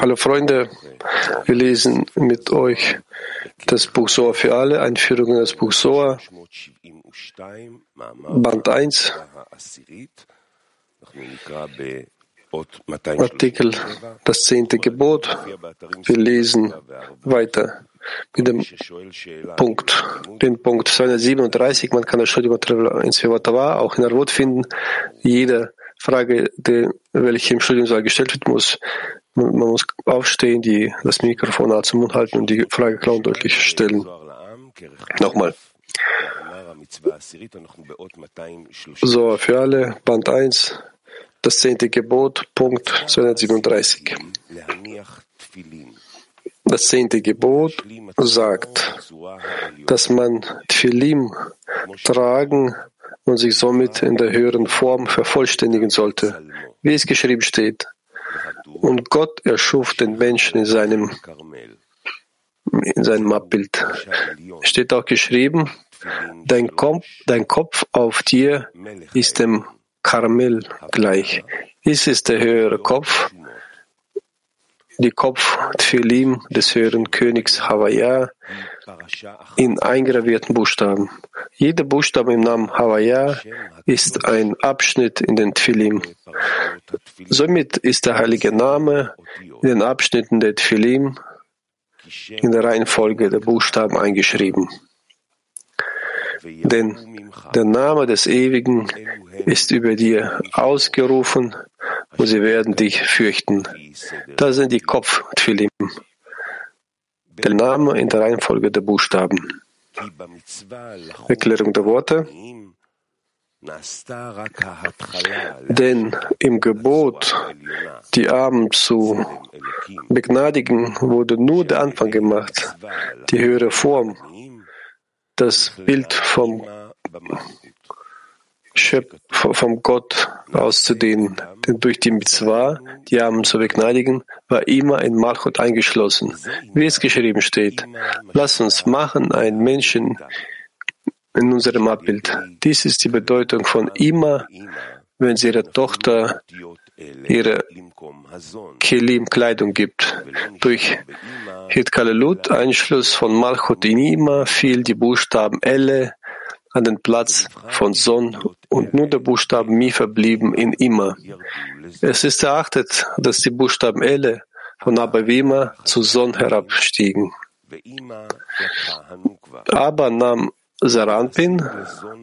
Hallo Freunde, wir lesen mit euch das Buch Soa für alle, Einführung in das Buch Soa, Band 1, Artikel Das zehnte Gebot. Wir lesen weiter mit dem Punkt, den Punkt 237. Man kann das schon in Svivatava auch in Arvot finden. Jede Frage, die, welche im Studium gestellt wird, muss man muss aufstehen, die, das Mikrofon nah zum Mund halten und die Frage klar und deutlich stellen. Nochmal. So, für alle, Band 1, das zehnte Gebot, Punkt 237. Das zehnte Gebot sagt, dass man Tfilim tragen und sich somit in der höheren Form vervollständigen sollte, wie es geschrieben steht. Und Gott erschuf den Menschen in seinem, in seinem Abbild. Steht auch geschrieben, dein Kopf, dein Kopf auf dir ist dem Karmel gleich. Dies ist der höhere Kopf, die Kopf Tfilim des höheren Königs Havaya in eingravierten Buchstaben. Jeder Buchstabe im Namen Havaya ist ein Abschnitt in den Tfilim. Somit ist der heilige Name in den Abschnitten der Tfilim in der Reihenfolge der Buchstaben eingeschrieben. Denn der Name des Ewigen ist über dir ausgerufen und sie werden dich fürchten. Das sind die Kopf-Tfilim. Der Name in der Reihenfolge der Buchstaben. Erklärung der Worte. Denn im Gebot, die Armen zu begnadigen, wurde nur der Anfang gemacht, die höhere Form, das Bild vom vom Gott auszudehnen. Denn durch die Mitzvah, die Armen zu begnadigen, war immer in Malchut eingeschlossen. Wie es geschrieben steht, lass uns machen einen Menschen in unserem Abbild. Dies ist die Bedeutung von immer, wenn sie ihrer Tochter ihre Kelim-Kleidung gibt. Durch Hitkalelut, Einschluss von Malchut in Ima, fiel die Buchstaben Elle an den Platz von Son und nur der Buchstaben Mi verblieben in Ima. Es ist erachtet, dass die Buchstaben Elle von Abavima zu Son herabstiegen. Aber nahm Saranpin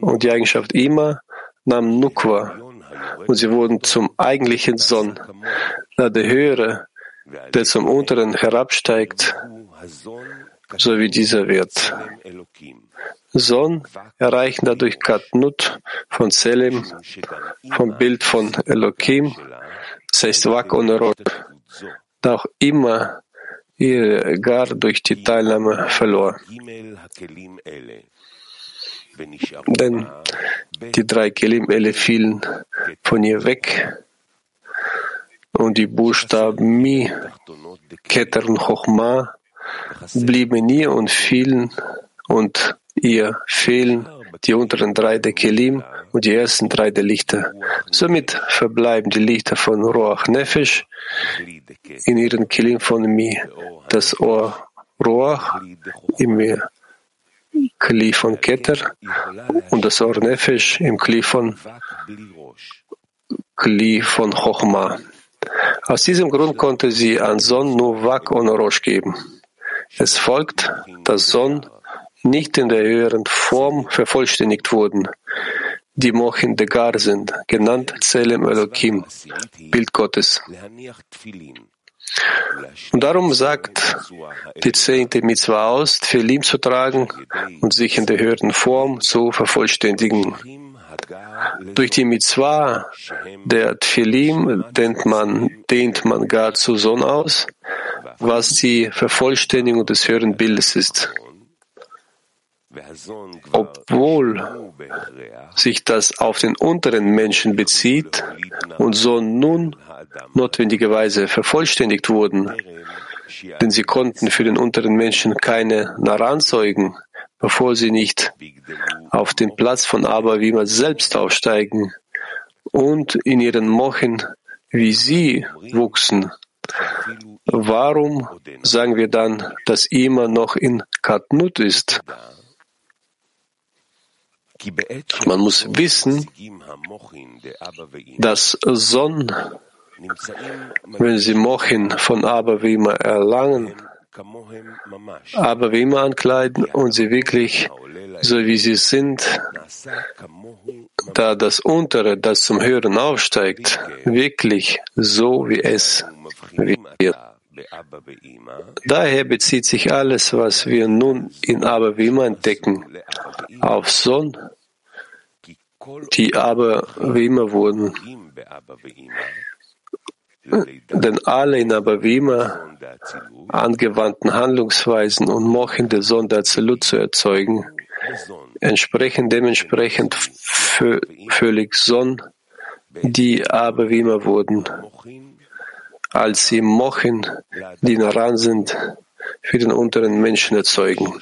und die Eigenschaft Ima nahm Nukwa und sie wurden zum eigentlichen Son, da der Höhere, der zum Unteren herabsteigt, so wie dieser wird. Sohn erreichen dadurch Katnut von Selim, vom Bild von Elohim, das heißt Wak und Rot, da auch immer ihre Gar durch die Teilnahme verlor. Denn die drei Kelim Elle fielen von ihr weg. Und die Buchstaben Mi, Keter und Chochma blieben ihr und fielen und ihr fehlen die unteren drei der Kelim und die ersten drei der Lichter. Somit verbleiben die Lichter von Roach Nefesh in ihren Kelim von Mi, das Ohr Roach im Kli von Keter und das Ohr Nefesh im Kli von Kli von Chochma. Aus diesem Grund konnte sie an Son nur Wak und Rosh geben. Es folgt, dass Son nicht in der höheren Form vervollständigt wurden, die Mochin Degar sind, genannt Zelem Elohim, Bild Gottes. Und darum sagt die zehnte Mitzvah aus, Tfilim zu tragen und sich in der höheren Form zu vervollständigen. Durch die Mitzvah der Tfilim dehnt man, dehnt man gar zu Sohn aus, was die Vervollständigung des höheren Bildes ist. Obwohl sich das auf den unteren Menschen bezieht und so nun notwendigerweise vervollständigt wurden, denn sie konnten für den unteren Menschen keine Naran zeugen, bevor sie nicht auf den Platz von Abavima selbst aufsteigen und in ihren Mochen wie sie wuchsen, warum sagen wir dann, dass immer noch in Katnut ist? Man muss wissen, dass Son, wenn sie Mochin von Abavima erlangen, Abavima ankleiden und sie wirklich, so wie sie sind, da das Untere, das zum Hören aufsteigt, wirklich so wie es wird. Daher bezieht sich alles, was wir nun in Abavima entdecken, auf Son, die Abavima wurden. Denn alle in Abavima angewandten Handlungsweisen und Mochen der Sonde Azelut zu erzeugen, entsprechen dementsprechend völlig Son, die Abavima wurden als sie Mochen, die Naran sind, für den unteren Menschen erzeugen.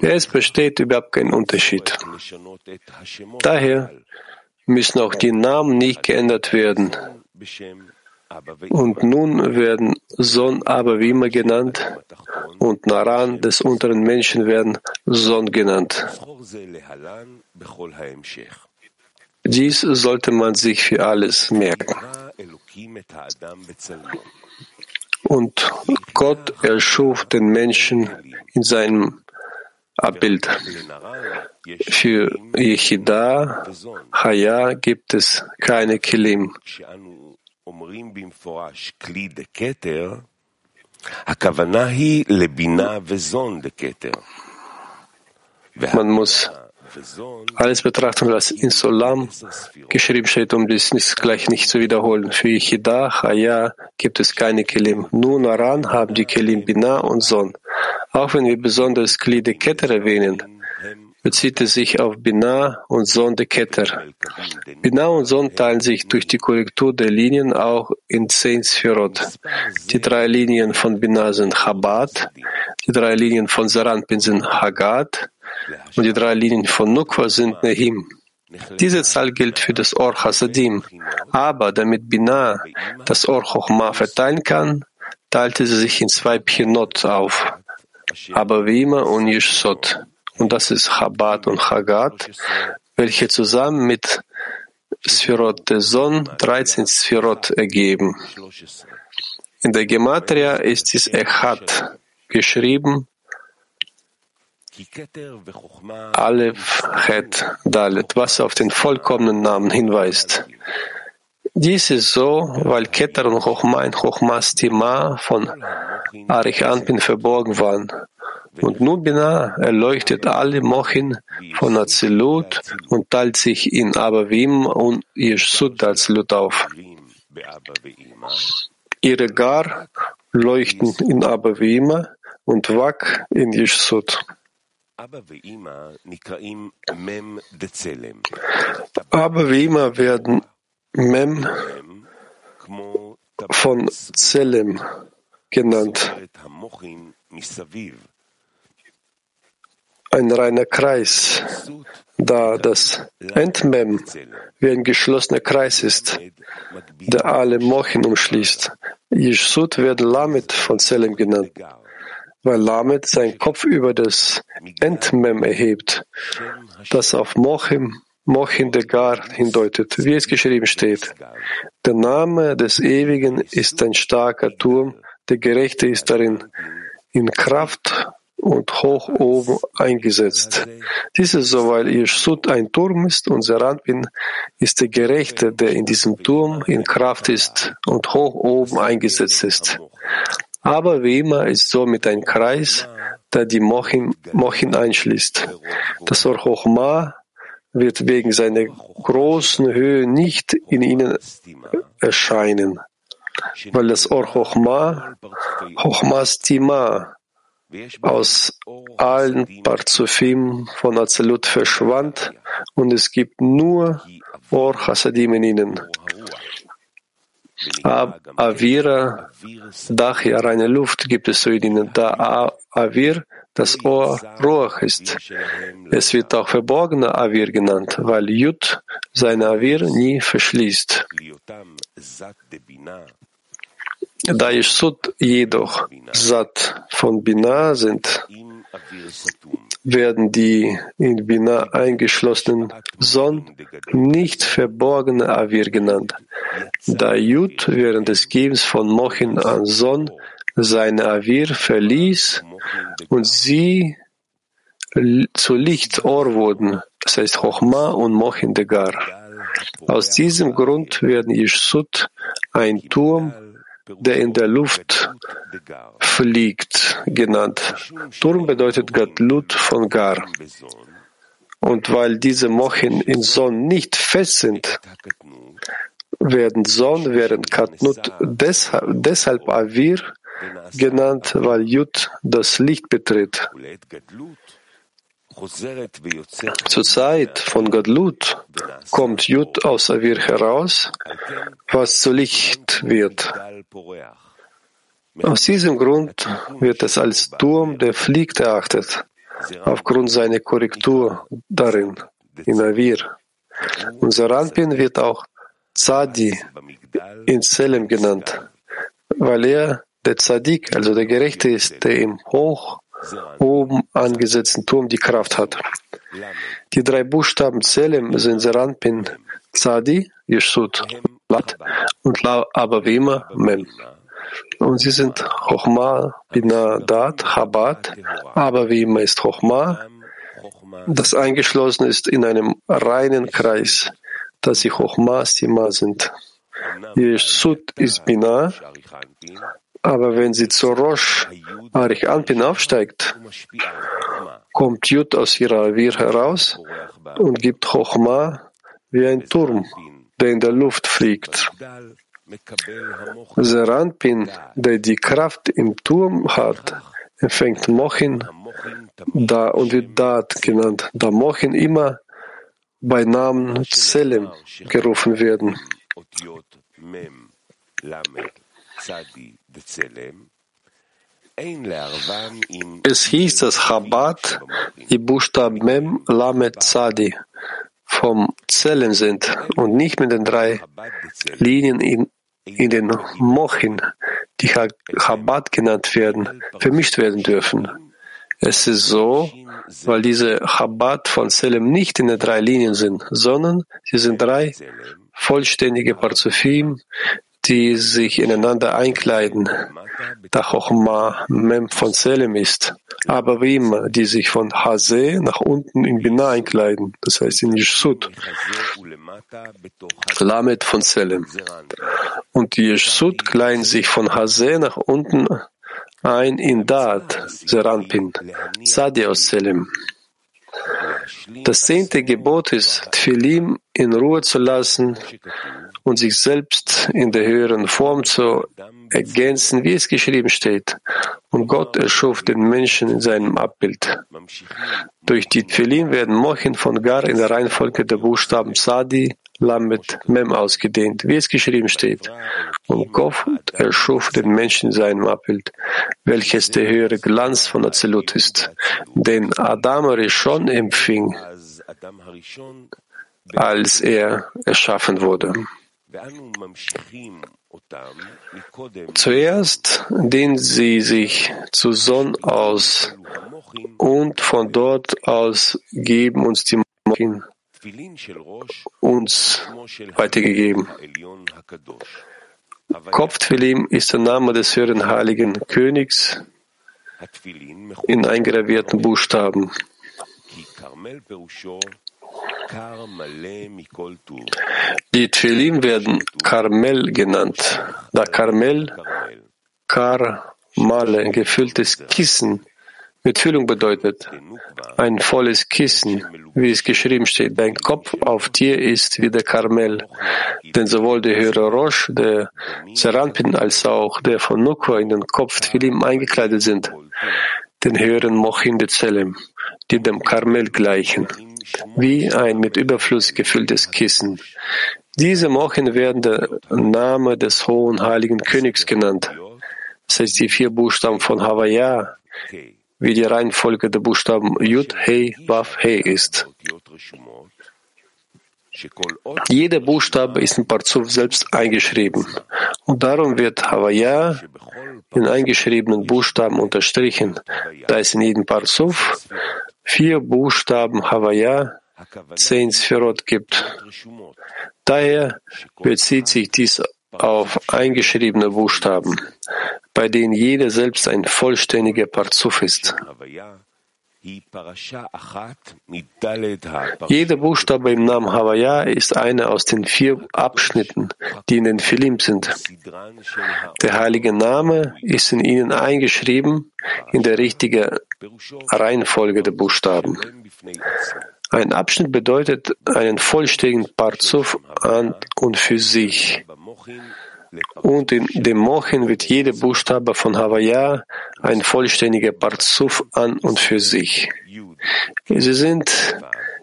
Es besteht überhaupt kein Unterschied. Daher müssen auch die Namen nicht geändert werden. Und nun werden Son Abavima genannt und Naran des unteren Menschen werden Son genannt. Dies sollte man sich für alles merken. Und Gott erschuf den Menschen in seinem Abbild. Für Yechida, Chaya gibt es keine Kilim. Man muss alles betrachten, was in Solam geschrieben steht, um dies nicht, gleich nicht zu wiederholen. Für Yichida, Chaya gibt es keine Kelim. Nur Naran haben die Kelim Bina und Son. Auch wenn wir besonders Kli de Keter erwähnen, bezieht es sich auf Bina und Son de Keter. Bina und Son teilen sich durch die Korrektur der Linien auch in zehn Sphirot. Die drei Linien von Bina sind Chabad, die drei Linien von Saranpin sind Hagat, und die drei Linien von Nukwa sind Nehim. Diese Zahl gilt für das Or Hasadim, aber damit Binah das Or Chochma verteilen kann, teilte sie sich in zwei Pinot auf, aber wie immer und Yishsot. Und das ist Chabad und Chagat, welche zusammen mit Sphirot der Son 13 Sphirot ergeben. In der Gematria ist es Echat geschrieben Aleph, Het, Dalet, was auf den vollkommenen Namen hinweist. Dies ist so, weil Keter und Chochma in Chochmas Tima von Arich Anpin verborgen waren. Und nun Binah erleuchtet alle Mochin von Azilut und teilt sich in Abavim und Yeshut Azilut auf. Ihre Gar leuchten in Abavima und Wak in Yeshut. Aber wie immer werden Mem von Zelem genannt. Ein reiner Kreis, da das Endmem wie ein geschlossener Kreis ist, der alle Mochen umschließt. Yeshut wird Lamed von Zelem genannt weil Lamed seinen Kopf über das Entmem erhebt, das auf Mochim, Mochin de Gar hindeutet, wie es geschrieben steht. Der Name des Ewigen ist ein starker Turm, der Gerechte ist darin in Kraft und hoch oben eingesetzt. Dies ist so, weil ihr Sud ein Turm ist und Seranpin ist der Gerechte, der in diesem Turm in Kraft ist und hoch oben eingesetzt ist. Aber wie immer ist somit ein Kreis, der die Mochin, Mochin einschließt. Das Or Chochma wird wegen seiner großen Höhe nicht in ihnen erscheinen, weil das Or Chochma, Chochmas Tima, aus allen Parzufim von Azelut verschwand und es gibt nur Or Hasadim in ihnen. Avira, Dach, ja reine Luft gibt es so ihnen. Da Avir das Ohr Ruach ist. Es wird auch verborgener Avir genannt, weil Jud seine Avir nie verschließt. Da Yeshut jedoch Sat von Binah sind, werden die in Binah eingeschlossenen Son nicht verborgene Avir genannt. Da Jud während des Gebens von Mochin an Son seine Avir verließ und sie zu Lichtohr wurden, das heißt Chochma und Mochin Degar. Aus diesem Grund werden Yeshut ein Turm der in der Luft fliegt, genannt. Turm bedeutet Gatlut von Gar. Und weil diese Mochen in Son nicht fest sind, werden Son während Katnut deshalb, deshalb Avir genannt, weil Jud das Licht betritt. Zur Zeit von Gadlut kommt Jud aus Avir heraus, was zu Licht wird. Aus diesem Grund wird es als Turm, der fliegt, erachtet, aufgrund seiner Korrektur darin, in Avir. Unser Rampin wird auch Zadi in Selem genannt, weil er der Zadik, also der Gerechte ist, der im hoch oben angesetzten Turm die Kraft hat. Die drei Buchstaben Selem sind Seranpin, Zadi, Yeshut, Lat und La Abavima, Mem. Und sie sind Chochma, Bina, Dat, Chabad, Abavima ist Chochma, das eingeschlossen ist in einem reinen Kreis, dass sie Chochma, Sima sind. Yeshut ist Bina, aber wenn sie zu Rosh Arich Anpin aufsteigt, kommt Jud aus ihrer Wir heraus und gibt Chochma wie ein Turm, der in der Luft fliegt. Seranpin, der die Kraft im Turm hat, empfängt Mochin da und wird Dat genannt, da Mochin immer bei Namen Zelem gerufen werden. Es hieß, dass Chabad die Buchstaben Mem, Lamed, Zadi vom Zellen sind und nicht mit den drei Linien in, in den Mochin, die Chabad genannt werden, vermischt werden dürfen. Es ist so, weil diese Chabad von Selem nicht in den drei Linien sind, sondern sie sind drei vollständige Parzufim, die sich ineinander einkleiden, da Chochma Mem von Selem ist, aber wie immer, die sich von Hase nach unten in Bina einkleiden, das heißt in Yeshut, Lamed von Selem. Und die Yeshut kleiden sich von Hase nach unten ein in Dat, Seranpin, Sadi aus Selem. Das zehnte Gebot ist, Tfilim in Ruhe zu lassen und sich selbst in der höheren Form zu ergänzen, wie es geschrieben steht. Und Gott erschuf den Menschen in seinem Abbild. Durch die Tfilim werden Mochin von Gar in der Reihenfolge der Buchstaben Sadi, Lamed, Mem ausgedehnt, wie es geschrieben steht. Und Gott erschuf den Menschen in seinem Abbild, welches der höhere Glanz von Azelut ist. Den Adam Rishon empfing, als er erschaffen wurde. Zuerst dehnen sie sich zu Sonn aus und von dort aus geben uns die Mochin uns weitergegeben. Kopftfilim ist der Name des höheren heiligen Königs in eingravierten Buchstaben. Die Tfilim werden Karmel genannt, da Karmel, Kar, Male, gefülltes Kissen mit Füllung bedeutet. Ein volles Kissen, wie es geschrieben steht. Dein Kopf auf dir ist wie der Karmel. Denn sowohl der höhere Rosh, der Serampin, als auch der von Nukwa in den Kopf Tfilim eingekleidet sind, den höheren Mochin de Zelem, die dem Karmel gleichen wie ein mit Überfluss gefülltes Kissen. Diese Mochen werden der Name des hohen heiligen Königs genannt. Das heißt, die vier Buchstaben von Havaya wie die Reihenfolge der Buchstaben Yud, Hei, Waf, Hei ist. Jeder Buchstabe ist in Parzuf selbst eingeschrieben. Und darum wird Havaya in eingeschriebenen Buchstaben unterstrichen, da es in jedem Parzuf vier Buchstaben Havaya, zehn Sphirot gibt. Daher bezieht sich dies auf eingeschriebene Buchstaben, bei denen jeder selbst ein vollständiger Parzuf ist. Jeder Buchstabe im Namen Havaya ist einer aus den vier Abschnitten, die in den Philim sind. Der heilige Name ist in ihnen eingeschrieben in der richtigen Reihenfolge der Buchstaben. Ein Abschnitt bedeutet einen vollständigen Parzuf an und für sich. Und in dem Mochen wird jeder Buchstabe von Havaya ein vollständiger Parzuf an und für sich. Sie sind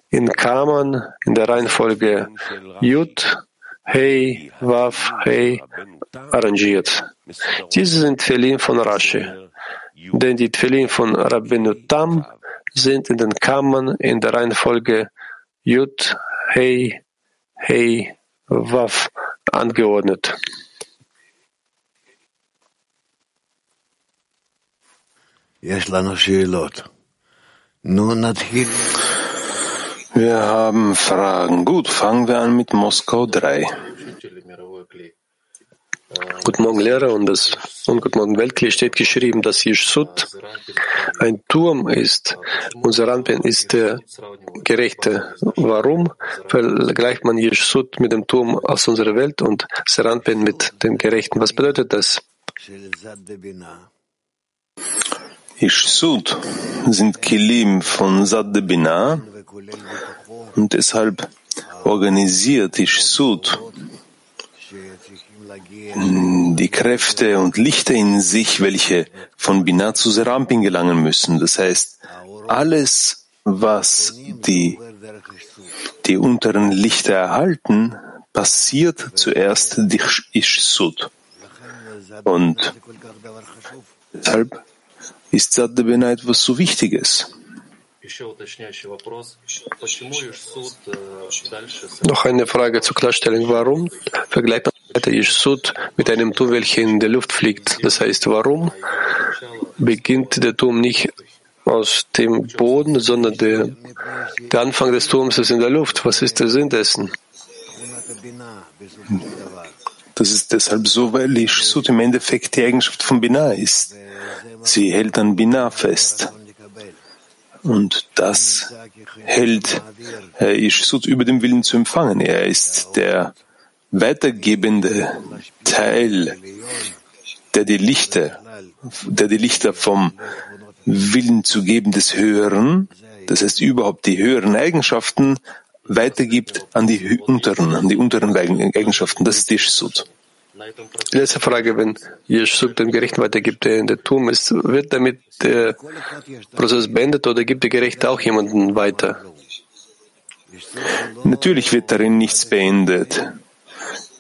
in Kammern in der Reihenfolge Yud, Hey, Waf, Hey arrangiert. Diese sind Tfelin von Rashi, denn die Tfelin von Rabbeinu Tam sind in den Kammern in der Reihenfolge Yud, Hey, Hey, Waf angeordnet. Wir haben Fragen. Gut, fangen wir an mit Moskau 3. Guten Morgen, Lehrer, und das und Guten Morgen, Weltkli steht geschrieben, dass Yeshut ein Turm ist. Unser Rampen ist der Gerechte. Warum vergleicht man Yeshut mit dem Turm aus unserer Welt und Seranpen mit dem Gerechten? Was bedeutet das? Ishsud sind Kilim von Sad Bina und deshalb organisiert Ishsud die Kräfte und Lichter in sich, welche von Bina zu Serampin gelangen müssen. Das heißt, alles, was die, die unteren Lichter erhalten, passiert zuerst durch Ishsud. Und deshalb ist Saddabena etwas so Wichtiges. Noch eine Frage zur Klarstellung. Warum vergleicht man weiter Yeshut mit einem Turm, welcher in der Luft fliegt? Das heißt, warum beginnt der Turm nicht aus dem Boden, sondern der, der Anfang des Turms ist in der Luft? Was ist der Sinn dessen? Das ist deshalb so, weil Yeshut im Endeffekt die Eigenschaft von Binah ist. Sie hält an Binah fest. Und das hält Herr Ishsut über dem Willen zu empfangen. Er ist der weitergebende Teil, der die Lichter, der die Lichter vom Willen zu geben des Höheren, das heißt überhaupt die höheren Eigenschaften, weitergibt an die unteren, an die unteren Eigenschaften. Das ist Ishsut. Letzte Frage, wenn Jeschuk den Gerechten weitergibt, der in der Turm ist, wird damit der Prozess beendet oder gibt der Gerechte auch jemanden weiter? Natürlich wird darin nichts beendet.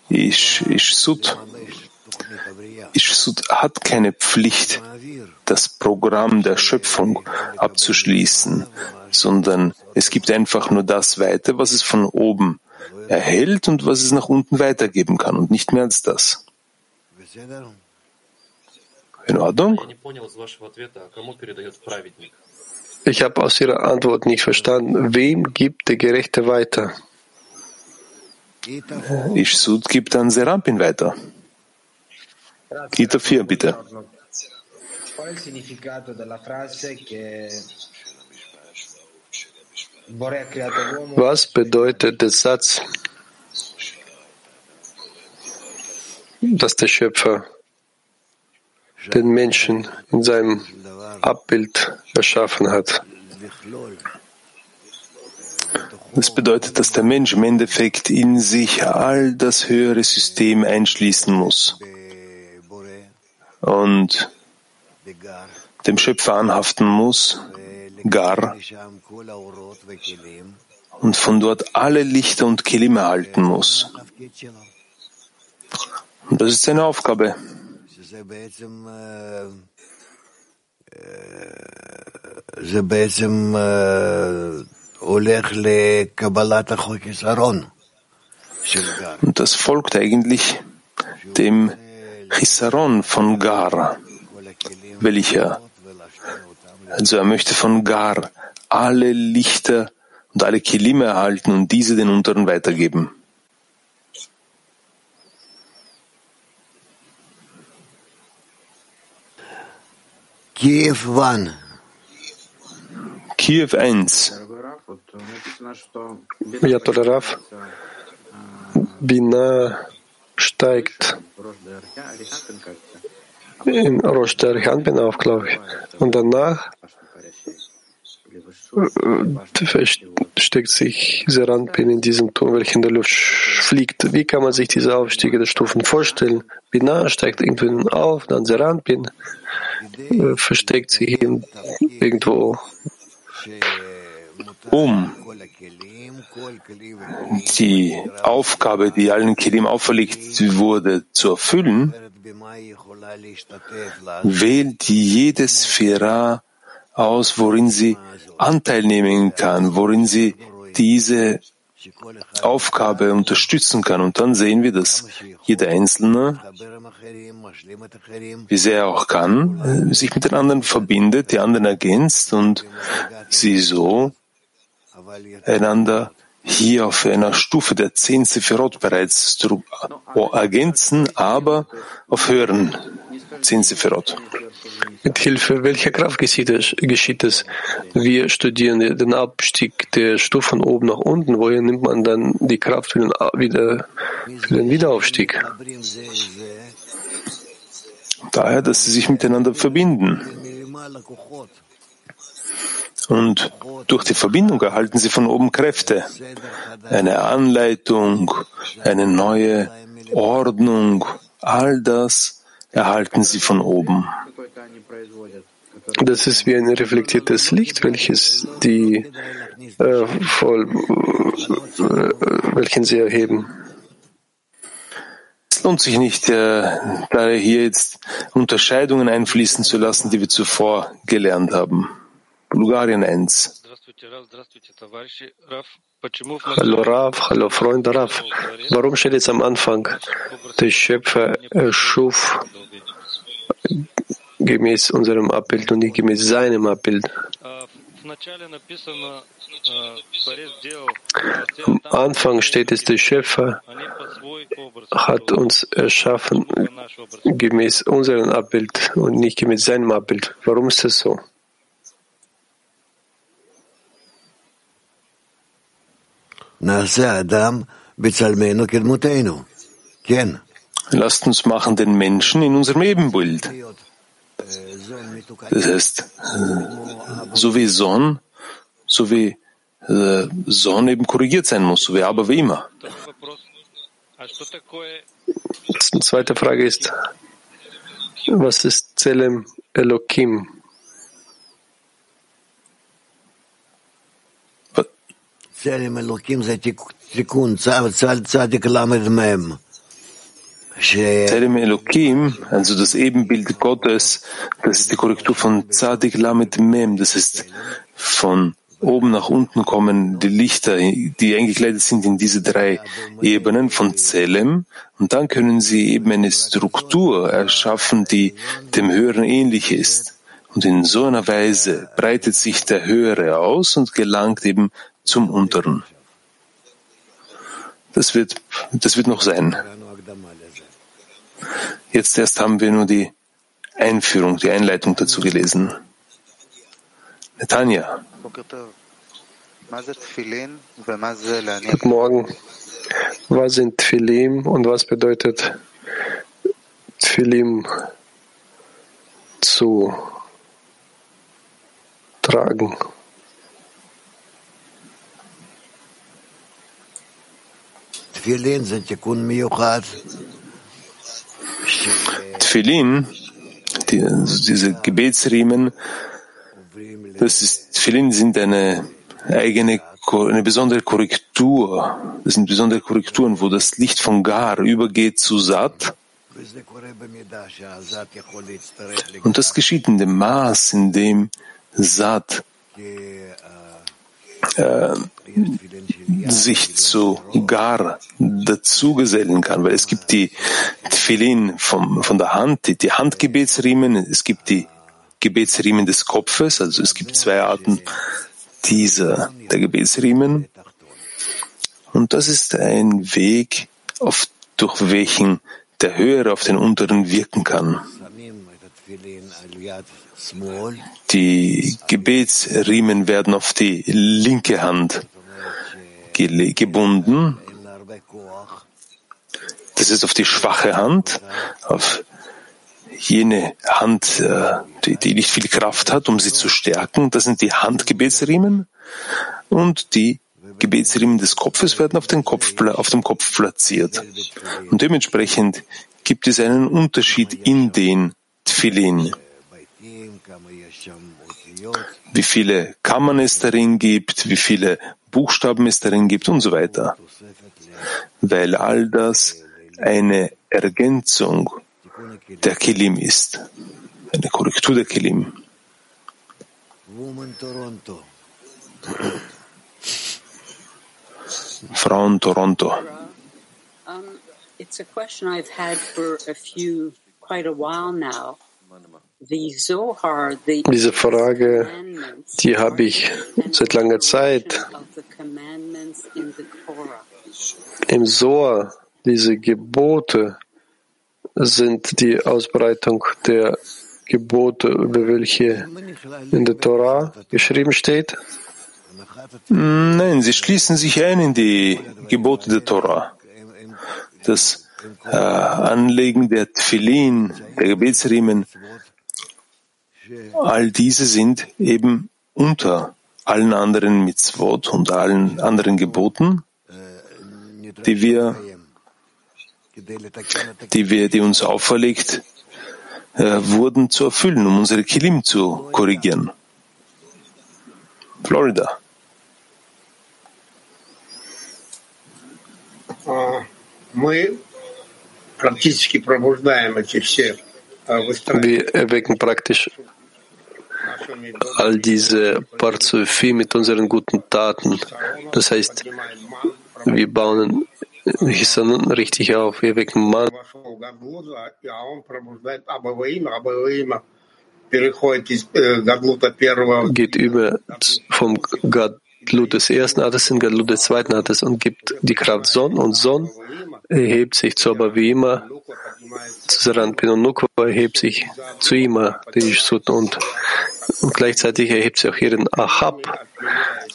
Ich, ich Sud, ich Sud hat keine Pflicht, das Programm der Schöpfung abzuschließen, sondern es gibt einfach nur das weiter, was es von oben erhält und was es nach unten weitergeben kann und nicht mehr als das. In Ordnung? Ich habe aus Ihrer Antwort nicht verstanden. Wem gibt der Gerechte weiter? Ishsud gibt an Serampin weiter. Gita 4, bitte. Was bedeutet der Satz, dass der Schöpfer den Menschen in seinem Abbild erschaffen hat? Das bedeutet, dass der Mensch im Endeffekt in sich all das höhere System einschließen muss und dem Schöpfer anhaften muss, Gar, und von dort alle Lichter und Kelim erhalten muss. Und das ist seine Aufgabe. Und das folgt eigentlich dem Chisaron von Gar, welcher, also er möchte von Gar alle Lichter und alle Kilime erhalten und diese den Unteren weitergeben. Kiew 1. Kiew 1. Ja, Rav, Bina steigt in Rosh bin auch, glaube ich. Und danach äh, versteckt sich Seranpin in diesem Turm, welcher in der Luft fliegt. Wie kann man sich diese Aufstiege der Stufen vorstellen? Bina steigt irgendwo auf, dann Seranpin äh, versteckt sich irgendwo. Um die Aufgabe, die allen Kelim auferlegt wurde, zu erfüllen, wählt jede Sphäre aus, worin sie Anteil nehmen kann, worin sie diese Aufgabe unterstützen kann. Und dann sehen wir, dass jeder Einzelne, wie sehr er auch kann, sich mit den anderen verbindet, die anderen ergänzt und sie so einander hier auf einer Stufe der zehn Sephirot bereits ergänzen, aber auf höheren zehn Sephirot. Mit Hilfe welcher Kraft geschieht es, geschieht es? Wir studieren den Abstieg der Stufen oben nach unten. Woher nimmt man dann die Kraft für den, wieder, für den Wiederaufstieg? Daher, dass sie sich miteinander verbinden. Und durch die Verbindung erhalten sie von oben Kräfte, eine Anleitung, eine neue Ordnung, all das erhalten sie von oben. Das ist wie ein reflektiertes Licht, welches die äh, voll, äh, welchen sie erheben. Es lohnt sich nicht, äh, da hier jetzt Unterscheidungen einfließen zu lassen, die wir zuvor gelernt haben. Bulgarien 1. Hallo Rav, hallo Freund Rav. Warum steht jetzt am Anfang, der Schöpfer erschuf gemäß unserem Abbild und nicht gemäß seinem Abbild? Am Anfang steht es, der Schöpfer hat uns erschaffen gemäß unserem Abbild und nicht gemäß seinem Abbild. Warum ist das so? Lasst uns machen den Menschen in unserem Ebenbild. Das heißt, so wie Son, so wie äh, Son eben korrigiert sein muss, so wie aber wie immer. Die zweite Frage ist, was ist Zelem Elohim? Zerem Elohim, also das Ebenbild Gottes, das ist die Korrektur von Zadik Lamed Mem, das ist von oben nach unten kommen die Lichter, die eingekleidet sind in diese drei Ebenen von Zelem. Und dann können sie eben eine Struktur erschaffen, die dem Höheren ähnlich ist. Und in so einer Weise breitet sich der Höhere aus und gelangt eben zum Unteren. Das wird, das wird noch sein. Jetzt erst haben wir nur die Einführung, die Einleitung dazu gelesen. Netanya. Guten Morgen. Was sind Tfilim und was bedeutet Tfilim zu tragen? Tfilin, die, diese Gebetsriemen, das ist, Tfilin sind eine eigene, eine besondere Korrektur. Das sind besondere Korrekturen, wo das Licht von Gar übergeht zu Sat. Und das geschieht in dem Maß, in dem Sat äh, sich zu Gar dazugesellen kann, weil es gibt die Tfilin vom, von der Hand, die, die Handgebetsriemen, es gibt die Gebetsriemen des Kopfes, also es gibt zwei Arten dieser, der Gebetsriemen. Und das ist ein Weg, auf, durch welchen der Höhere auf den Unteren wirken kann. Die Gebetsriemen werden auf die linke Hand gebunden. Das ist auf die schwache Hand, auf jene Hand, äh, die, die nicht viel Kraft hat, um sie zu stärken. Das sind die Handgebetsriemen. Und die Gebetsriemen des Kopfes werden auf, den Kopf, auf dem Kopf platziert. Und dementsprechend gibt es einen Unterschied in den Tfilin wie viele Kammern es darin gibt, wie viele Buchstaben es darin gibt und so weiter. Weil all das eine Ergänzung der Kilim ist, eine Korrektur der Kilim. Frauen Toronto. Um, it's a question I've had for a few, quite a while now. Diese Frage, die habe ich seit langer Zeit. Im Soar, diese Gebote sind die Ausbreitung der Gebote, über welche in der Torah geschrieben steht? Nein, sie schließen sich ein in die Gebote der Torah. Das äh, Anlegen der Tfilin, der Gebetsriemen, All diese sind eben unter allen anderen Mitzvot und allen anderen Geboten, die wir, die wir, die uns auferlegt äh, wurden zu erfüllen, um unsere Kilim zu korrigieren. Florida. Wir erwecken praktisch all diese Parzufim mit unseren guten Taten. Das heißt, wir bauen Hisan richtig auf, wir wecken Mann. Geht über vom Gadlut des ersten Ates in Gadlut des zweiten Ates und gibt die Kraft Sonn und Sonn erhebt sich zu Abavima Saran Pinonukwa erhebt sich zu Sut, und, und gleichzeitig erhebt sich auch ihren Achab,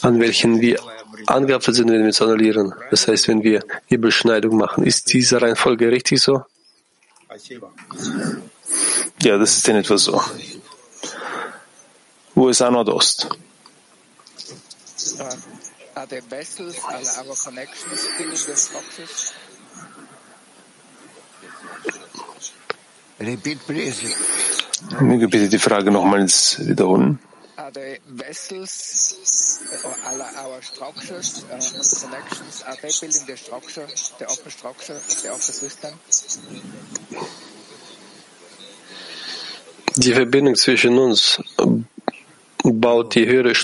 an welchen wir angehaftet sind, wenn wir es annullieren. Das heißt, wenn wir die Beschneidung machen. Ist diese Reihenfolge richtig so? Ja, das ist in etwa so. Nordost. Uh, are the vessels, are our connections filling the structures? Möge bitte die Frage nochmals wiederholen. Are the vessels or our structures, uh, connections, are they building the structure, the upper structure of the upper system? Die Verbindung zwischen uns baut die höhere,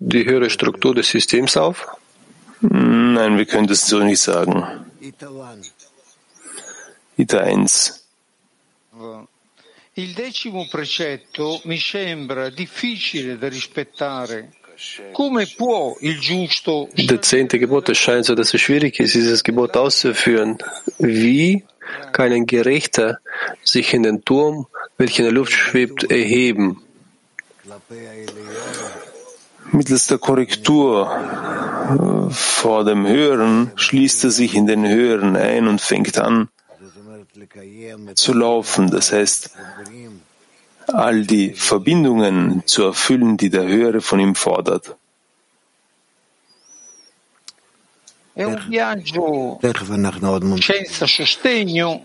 die höhere Struktur des Systems auf? Nein, wir können das so nicht sagen. Ita 1. Il decimo precetto mi sembra difficile da rispettare. Come può il giusto? Der zehnte Gebot, es scheint so, dass es schwierig ist, dieses Gebot auszuführen. Wie kann ein Gerechter sich in den Turm, welcher in der Luft schwebt, erheben? Mittels der Korrektur äh, vor dem Hören schließt er sich in den Hören ein und fängt an, zu laufen, das heißt, all die Verbindungen zu erfüllen, die der Höhere von ihm fordert. Senza sostegno,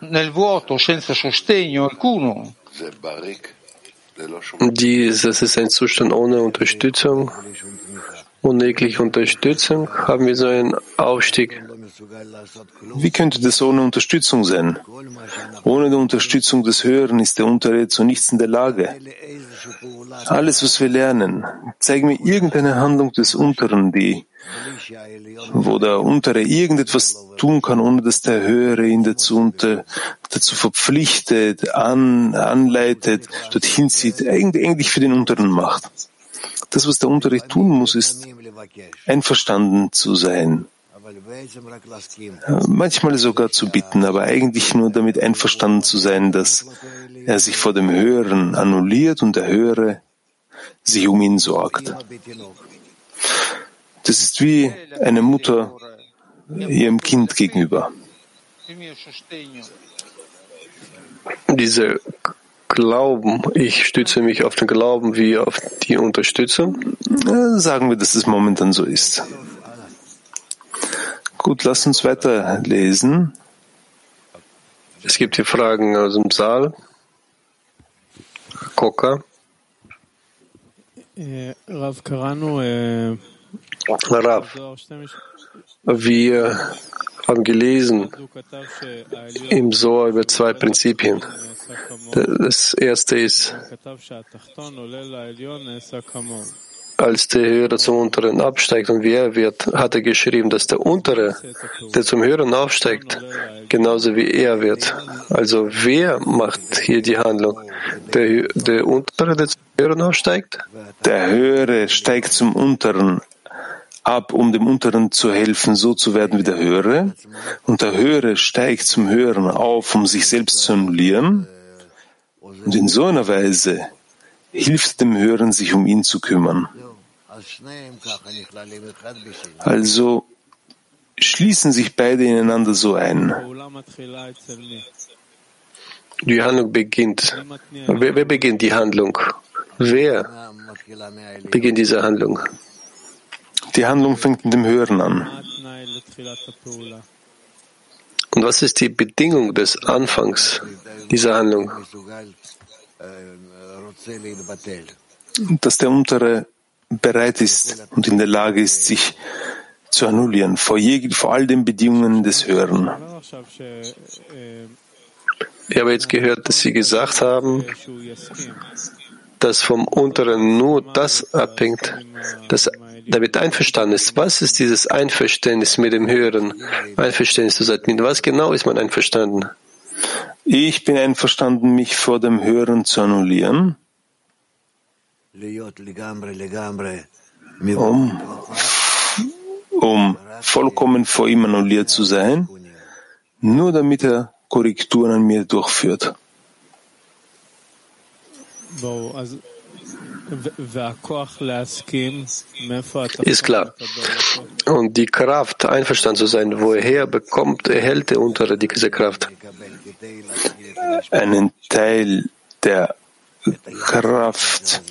nel vuoto, senza sostegno alcuno. Dieses ist ein Zustand ohne Unterstützung. Ohne jegliche Unterstützung haben wir so einen Aufstieg Wie könnte das ohne Unterstützung sein? Ohne die Unterstützung des Höheren ist der Untere zu nichts in der Lage. Alles, was wir lernen, zeig mir irgendeine Handlung des Unteren, die, wo der Untere irgendetwas tun kann, ohne dass der Höhere ihn dazu, unter, dazu verpflichtet, an, anleitet, dorthin zieht, eigentlich für den Unteren macht. Das, was der Untere tun muss, ist einverstanden zu sein. Manchmal sogar zu bitten, aber eigentlich nur damit einverstanden zu sein, dass er sich vor dem Höheren annulliert und der Höhere sich um ihn sorgt. Das ist wie eine Mutter ihrem Kind gegenüber. Diese Glauben, ich stütze mich auf den Glauben wie auf die Unterstützung? Sagen wir, dass es momentan so ist. Gut, lass uns weiter lesen. Es gibt hier Fragen aus dem Saal. Koka. Rav Karano. Rav, wir haben gelesen im Soa über zwei Prinzipien. Das erste ist, als der Höhere zum Unteren absteigt und wie er wird, hat er geschrieben, dass der Untere, der zum Höheren aufsteigt, genauso wie er wird. Also wer macht hier die Handlung? Der, der Untere, der zum Höheren aufsteigt? Der Höhere steigt zum Unteren ab, um dem Unteren zu helfen, so zu werden wie der Höhere. Und der Höhere steigt zum Höheren auf, um sich selbst zu annullieren. Und in so einer Weise hilft dem Hören, sich um ihn zu kümmern. Also schließen sich beide ineinander so ein. Die Handlung beginnt. Wer, wer beginnt die Handlung? Wer beginnt diese Handlung? Die Handlung fängt mit dem Hören an. Und was ist die Bedingung des Anfangs dieser Handlung? Dass der Untere bereit ist und in der Lage ist, sich zu annullieren vor, je, vor all den Bedingungen des Hören. Ich habe jetzt gehört, dass Sie gesagt haben, dass vom Unteren nur das abhängt, das damit einverstanden ist. Was ist dieses Einverständnis mit dem Höheren? Einverständnis zu sein. Mit was genau ist man einverstanden? Ich bin einverstanden, mich vor dem Höheren zu annullieren, um, um vollkommen vor ihm annulliert zu sein, nur damit er Korrekturen an mir durchführt. Ist klar. Und die Kraft, einverstanden zu sein, woher bekommt, erhält der Untere diese Kraft? Einen Teil der Kraft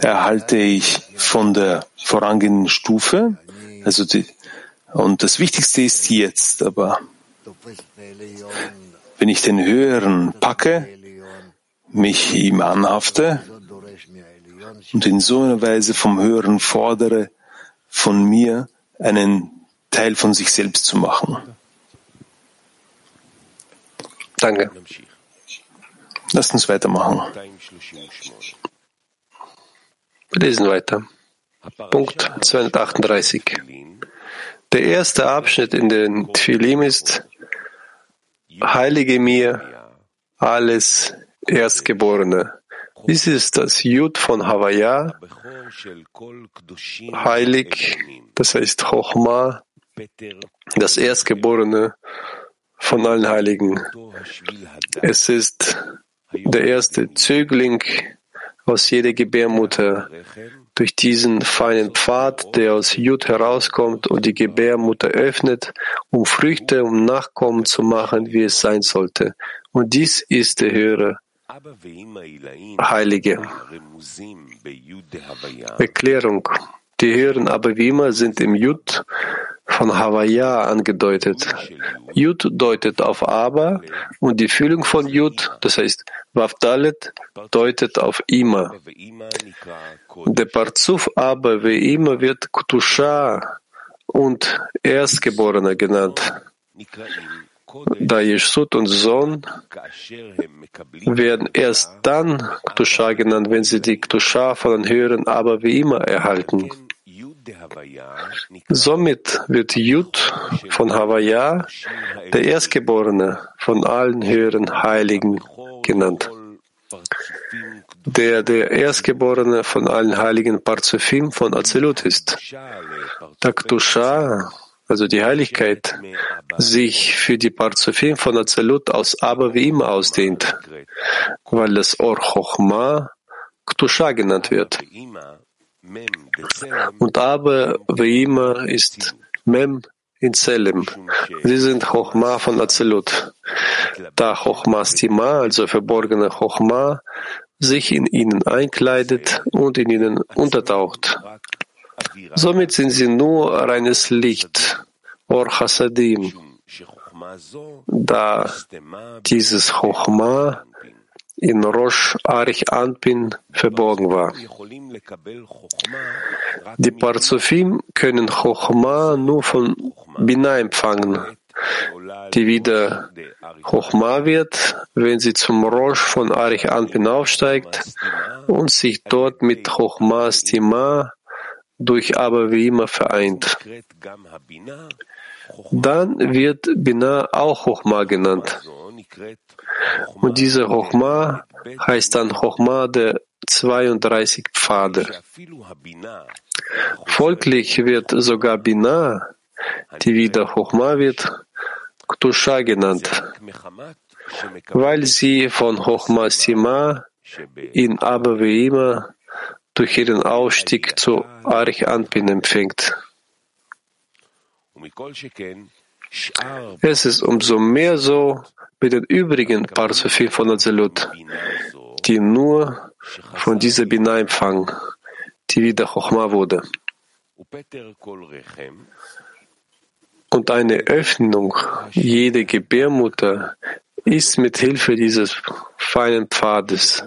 erhalte ich von der vorangehenden Stufe. Also die, und das Wichtigste ist jetzt, aber wenn ich den Höheren packe, mich ihm anhafte und in so einer Weise vom Höheren fordere, von mir einen Teil von sich selbst zu machen. Danke. Lasst uns weitermachen. Wir lesen weiter. Punkt 238. Der erste Abschnitt in den Tfilim ist Heilige mir alles Erstgeborene. Dies ist das Jud von Havaya, heilig, das heißt Chochma, das Erstgeborene von allen Heiligen. Es ist der erste Zögling aus jeder Gebärmutter durch diesen feinen Pfad, der aus Jud herauskommt und die Gebärmutter öffnet, um Früchte, um Nachkommen zu machen, wie es sein sollte. Und dies ist der höhere Heilige. Erklärung. Die höheren Abavima sind im Jud von Havaya angedeutet. Jud deutet auf Aber und die Füllung von Jud, das heißt Wavdalet, deutet auf Ima. Der Parzuf Aber wie immer wird Ktusha und Erstgeborener genannt. Da Jesud und Sohn werden erst dann Ktusha genannt, wenn sie die Ktusha von den höheren Aber wie immer erhalten. Somit wird Jud von Havaya der Erstgeborene von allen höheren Heiligen genannt, der der Erstgeborene von allen Heiligen Parzufim von Azelut ist. Taktusha, also die Heiligkeit, sich für die Parzufim von Azelut aus aber wie immer ausdehnt, weil das Or Chochma Ktusha genannt wird. Und aber wie immer ist Mem in Selem. Sie sind Chochma von Azelut. Da Chochma Stima, also verborgene Chochma, sich in ihnen einkleidet und in ihnen untertaucht. Somit sind sie nur reines Licht, Or Hasadim, da dieses Chochma in Rosh Arich Anpin verborgen war. Die Parzufim können Chochma nur von Bina empfangen, die wieder Chochma wird, wenn sie zum Rosh von Arich Anpin aufsteigt und sich dort mit Chochma Stima durch Aber wie immer vereint. Dann wird Bina auch Chochma genannt. Und diese Chochma heißt dann Chochma der 32 Pfade. Folglich wird sogar Bina, die wieder Chochma wird, Ktusha genannt, weil sie von Chochma Sima in Aber wie immer durch ihren Aufstieg zu Arich Anpin empfängt. Es ist umso mehr so mit den übrigen Parzufim von Azelut, die nur von dieser Bina empfangen, die wieder Chochma wurde. Und eine Öffnung jeder Gebärmutter ist mit Hilfe dieses feinen Pfades,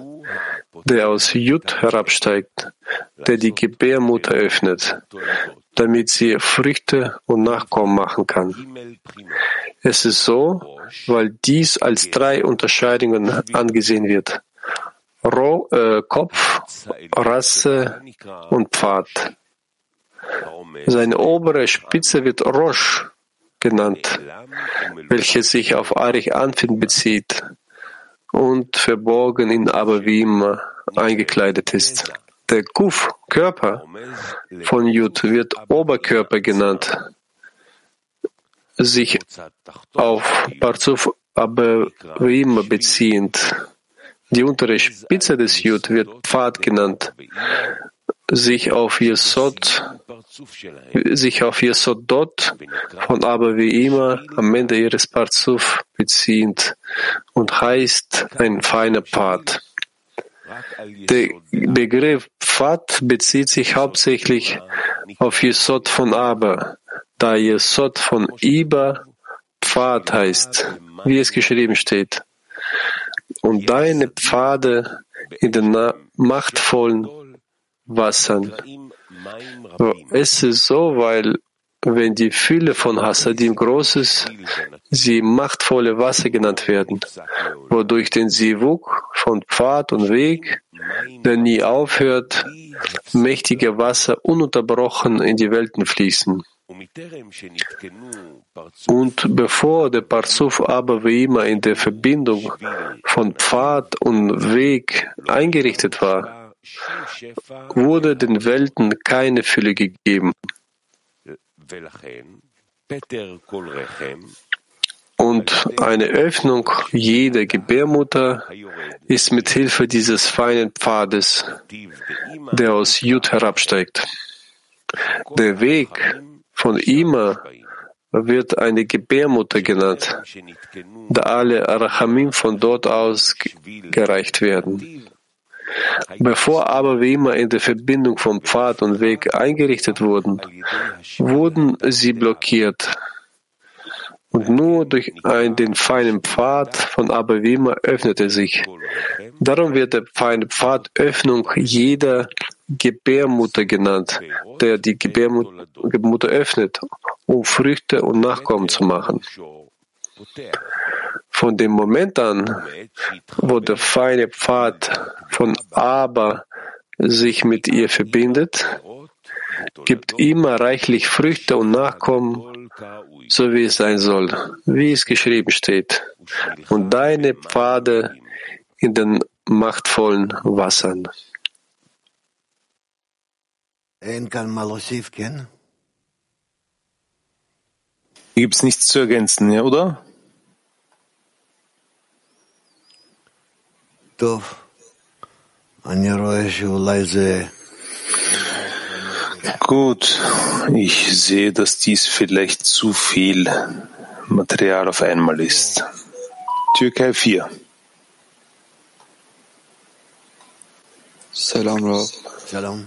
der aus Jud herabsteigt, der die Gebärmutter öffnet, damit sie Früchte und Nachkommen machen kann. Es ist so, weil dies als drei Unterscheidungen angesehen wird. Ro, äh, Kopf, Rasse und Pfad. Seine obere Spitze wird Rosh genannt, welche sich auf Arich Anfin bezieht und verborgen in Abavim eingekleidet ist. Der Kuf, Körper von Jud, wird Oberkörper genannt, sich auf Parzuf Abavim beziehend. Die untere Spitze des Jud wird Pfad genannt, sich auf Yesod, sich auf Yesod dort von aber wie immer am Ende ihres Parzuf beziehend und heißt ein feiner Pfad. Der Begriff Pfad bezieht sich hauptsächlich auf Yesod von Aber, da Yesod von Iba Pfad heißt, wie es geschrieben steht. Und deine Pfade in den machtvollen Wassern. Es ist so, weil wenn die Fülle von Hasadim groß ist, sie machtvolle Wasser genannt werden, wodurch den Sivuk von Pfad und Weg, der nie aufhört, mächtige Wasser ununterbrochen in die Welten fließen. Und bevor der Parzuf aber wie immer in der Verbindung von Pfad und Weg eingerichtet war, wurde den Welten keine Fülle gegeben. Und eine Öffnung jeder Gebärmutter ist mit Hilfe dieses feinen Pfades, der aus Jud herabsteigt. Der Weg von Ima wird eine Gebärmutter genannt, da alle Arachamim von dort aus gereicht werden. Bevor aber wie immer in der Verbindung vom Pfad und Weg eingerichtet wurden, wurden sie blockiert. Und nur durch ein, den feinen Pfad von Abavima öffnete sich. Darum wird der feine Pfad Öffnung jeder Gebärmutter genannt, der die Gebärmutter öffnet, um Früchte und Nachkommen zu machen. Von dem Moment an, wo der feine Pfad von Aber sich mit ihr verbindet, gibt immer reichlich Früchte und Nachkommen, so wie es sein soll, wie es geschrieben steht, und deine Pfade in den machtvollen Wassern. Gibt es nichts zu ergänzen, ja, oder? Gut, ich sehe, dass dies vielleicht zu viel Material auf einmal ist. Türkei 4. Selam Rab. Selam.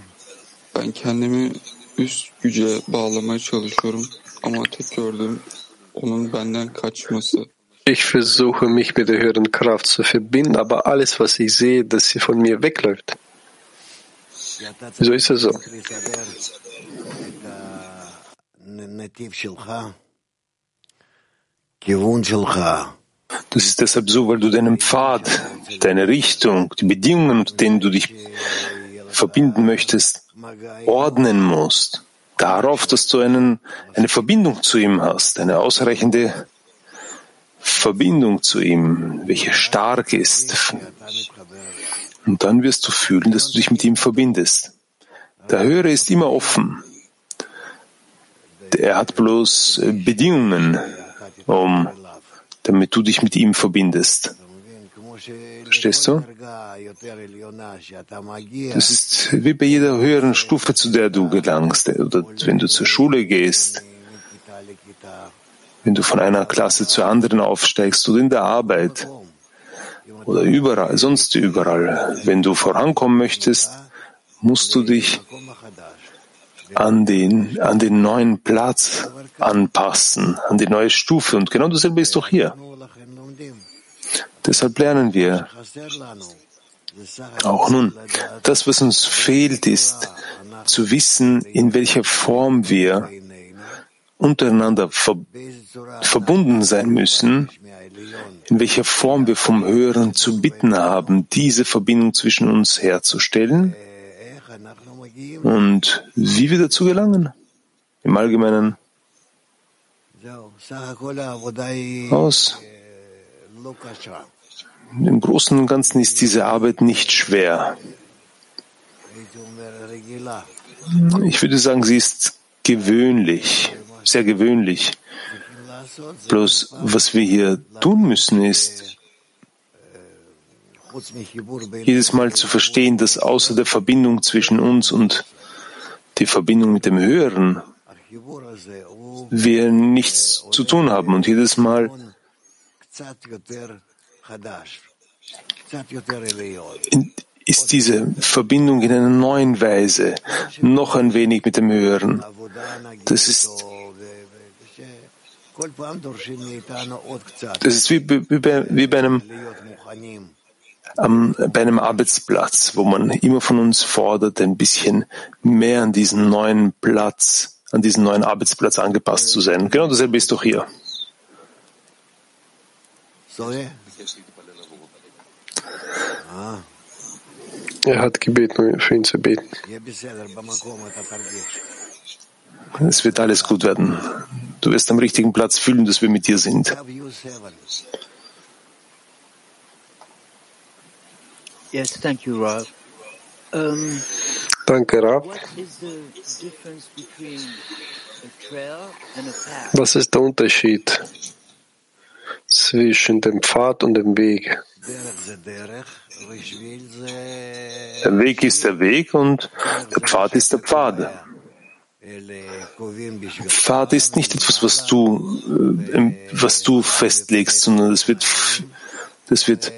Ben kendimi üst güce bağlamaya çalışıyorum ama tek gördüğüm onun benden kaçması. Ich versuche mich mit der höheren Kraft zu verbinden, aber alles, was ich sehe, dass sie von mir wegläuft. So ist es so. Das ist deshalb so, weil du deinen Pfad, deine Richtung, die Bedingungen, unter denen du dich verbinden möchtest, ordnen musst. Darauf, dass du einen, eine Verbindung zu ihm hast, eine ausreichende Verbindung zu ihm, welche stark ist. Und dann wirst du fühlen, dass du dich mit ihm verbindest. Der Höhere ist immer offen. Er hat bloß Bedingungen, um, damit du dich mit ihm verbindest. Verstehst du? Das ist wie bei jeder höheren Stufe, zu der du gelangst. Oder wenn du zur Schule gehst, wenn du von einer Klasse zur anderen aufsteigst oder in der Arbeit oder überall, sonst überall. Wenn du vorankommen möchtest, musst du dich an den, an den neuen Platz anpassen, an die neue Stufe. Und genau dasselbe ist doch hier. Deshalb lernen wir. Auch nun, das, was uns fehlt, ist zu wissen, in welcher Form wir untereinander ver verbunden sein müssen, in welcher Form wir vom Höheren zu bitten haben, diese Verbindung zwischen uns herzustellen und wie wir dazu gelangen. Im Allgemeinen aus. Im Großen und Ganzen ist diese Arbeit nicht schwer. Ich würde sagen, sie ist gewöhnlich, sehr gewöhnlich. Bloß was wir hier tun müssen, ist, jedes Mal zu verstehen, dass außer der Verbindung zwischen uns und die Verbindung mit dem Höheren wir nichts zu tun haben. Und jedes Mal ist diese Verbindung in einer neuen Weise noch ein wenig mit dem Höheren. Das ist das ist wie, wie, bei, wie bei einem am, bei einem Arbeitsplatz, wo man immer von uns fordert, ein bisschen mehr an diesen neuen Platz, an diesen neuen Arbeitsplatz angepasst zu sein. Genau dasselbe ist doch hier. Er hat gebeten, für ihn zu beten. Es wird alles gut werden. Du wirst am richtigen Platz fühlen, dass wir mit dir sind. Yes, thank you, Rav. Um, Danke, Rav. Was ist der Unterschied zwischen dem Pfad und dem Weg? Der Weg ist der Weg und der Pfad ist der Pfad. Pfad ist nicht etwas, was du, äh, was du festlegst, sondern das wird, das wird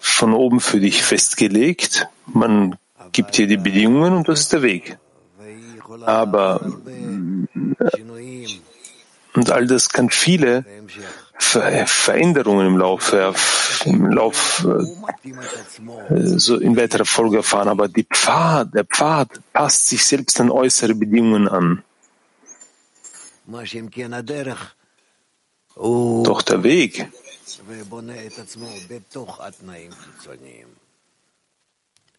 von oben für dich festgelegt. Man gibt dir die Bedingungen und das ist der Weg. Aber und all das kann viele Veränderungen im Lauf, im Lauf äh, so in weiterer Folge erfahren. Aber Pfad, der Pfad passt sich selbst an äußere Bedingungen an. Doch der Weg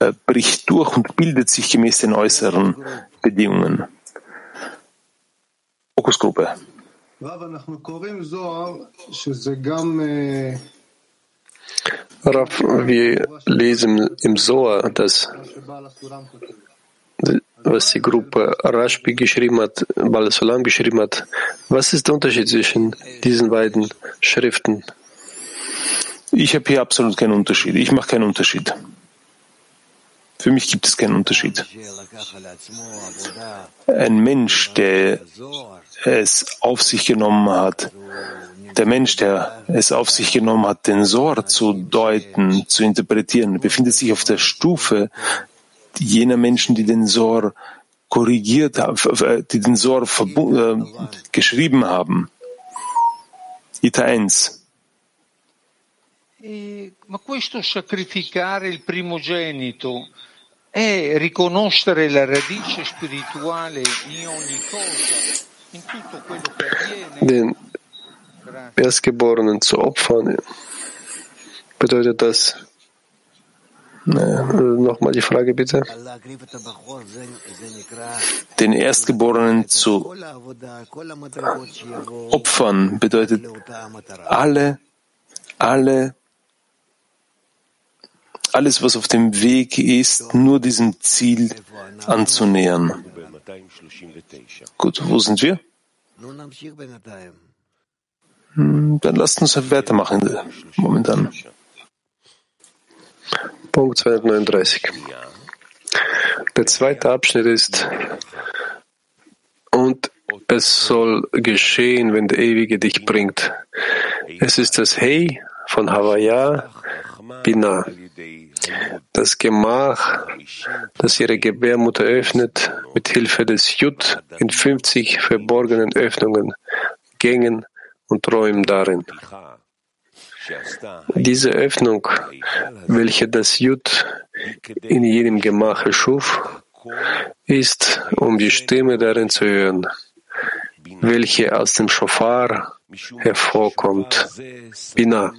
er bricht durch und bildet sich gemäß den äußeren Bedingungen. Fokusgruppe. Rav, wir lesen im Zohar, dass was die Gruppe Rashbi geschrieben hat, Balasulam geschrieben hat. Was ist der Unterschied zwischen diesen beiden Schriften? Ich habe hier absolut keinen Unterschied. Ich mache keinen Unterschied. Für mich gibt es keinen Unterschied. Ein Mensch, der es auf sich genommen hat, der Mensch, der es auf sich genommen hat, den Sor zu deuten, zu interpretieren, befindet sich auf der Stufe jener Menschen, die den Sor korrigiert haben, die den Sor äh, geschrieben haben. Ita 1. Ma questo sacrificare il primogenito è riconoscere la radice spirituale in ogni cosa, in tutto quello che avviene. Erstgeborenen zu opfern, bedeutet das, Nochmal die Frage bitte. Den Erstgeborenen zu opfern bedeutet alle, alle, alles, was auf dem Weg ist, nur diesem Ziel anzunähern. Gut, wo sind wir? Hm, dann lasst uns weitermachen momentan. Punkt 239. Der zweite Abschnitt ist, und es soll geschehen, wenn der Ewige dich bringt. Es ist das Hey von Havaya Bina, das Gemach, das ihre Gebärmutter öffnet, mit Hilfe des Jud in 50 verborgenen Öffnungen, Gängen und Räumen darin. Diese Öffnung, welche das Jud in jedem Gemach erschuf, ist, um die Stimme darin zu hören, welche aus dem Shofar hervorkommt, Bina.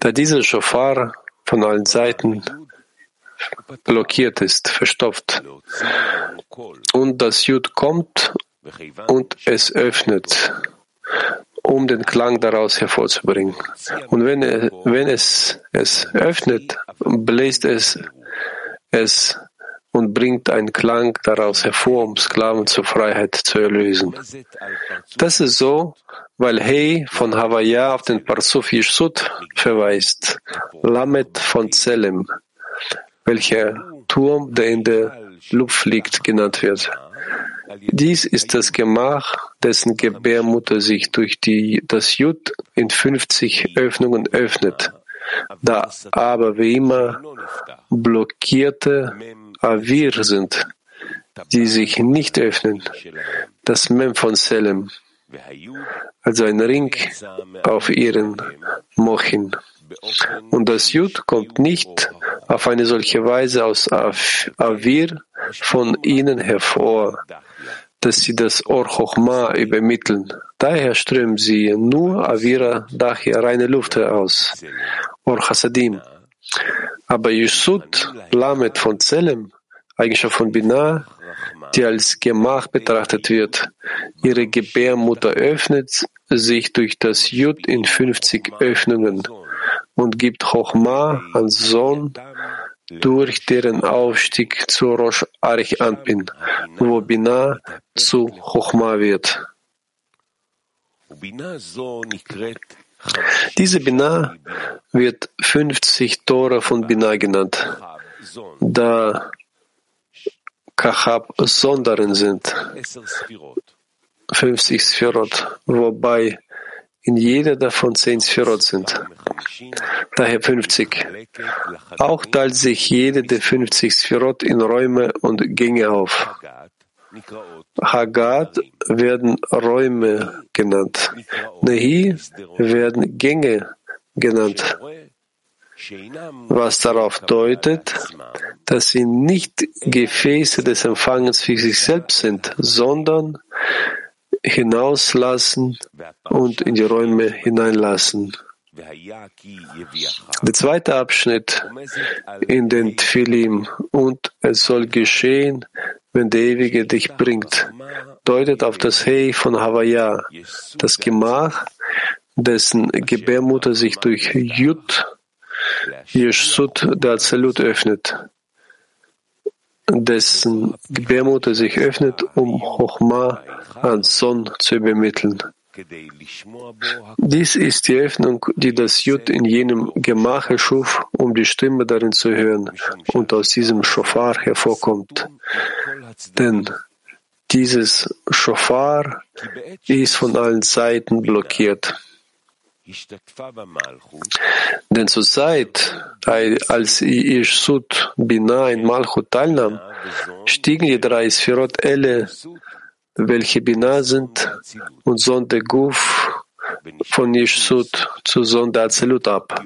Da dieser Shofar von allen Seiten blockiert ist, verstopft, und das Jud kommt und es öffnet, um den Klang daraus hervorzubringen. Und wenn, wenn es es öffnet, bläst es es und bringt einen Klang daraus hervor, um Sklaven zur Freiheit zu erlösen. Das ist so, weil Hey von Havaya auf den Parsuf Yeshut verweist, Lamet von Zelem, welcher Turm, der in der Luft liegt, genannt wird. Dies ist das Gemach, dessen Gebärmutter sich durch die, das Jud in 50 Öffnungen öffnet. Da aber wie immer blockierte Avir sind, die sich nicht öffnen, das Mem von Selem, also ein Ring auf ihren Mochin. Und das Jud kommt nicht auf eine solche Weise aus Avir von ihnen hervor, dass sie das Or Chochma übermitteln. Daher strömen sie nur Avira, daher reine Luft heraus. Or Chasadim. Aber Yusud, Lamet von Zelem, Eigenschaft von Binah, die als Gemach betrachtet wird, ihre Gebärmutter öffnet sich durch das Jud in 50 Öffnungen und gibt Chochma an Sohn durch deren Aufstieg zu Rosh Arich Anpin, wo Binah zu Chochma wird. Diese Binah wird 50 Tore von Binah genannt, da Kachab Sonderen sind, 50 Sphirot, wobei in jeder davon zehn Sphirot sind. Daher 50. Auch teilt sich jede der 50 Sphirot in Räume und Gänge auf. Hagat werden Räume genannt. Nehi werden Gänge genannt, was darauf deutet, dass sie nicht Gefäße des Empfangens für sich selbst sind, sondern hinauslassen und in die Räume hineinlassen. Der zweite Abschnitt in den Tfilim. Und es soll geschehen, wenn der Ewige dich bringt, deutet auf das Hey von Havaya, das Gemach, dessen Gebärmutter sich durch Jud, Yeshut, der Azalut öffnet, dessen Gebärmutter sich öffnet, um Chochma an Son zu übermitteln. Dies ist die Öffnung, die das Jud in jenem Gemach erschuf, um die Stimme darin zu hören und aus diesem Schofar hervorkommt. Denn dieses Schofar ist von allen Seiten blockiert. Denn zur Zeit, als Yeshut Bina in Malchut teilnahm, stiegen die drei Sphirot Elle welche Binah sind, und Sonde Guf von Yeshut zu Sonde Azelut ab.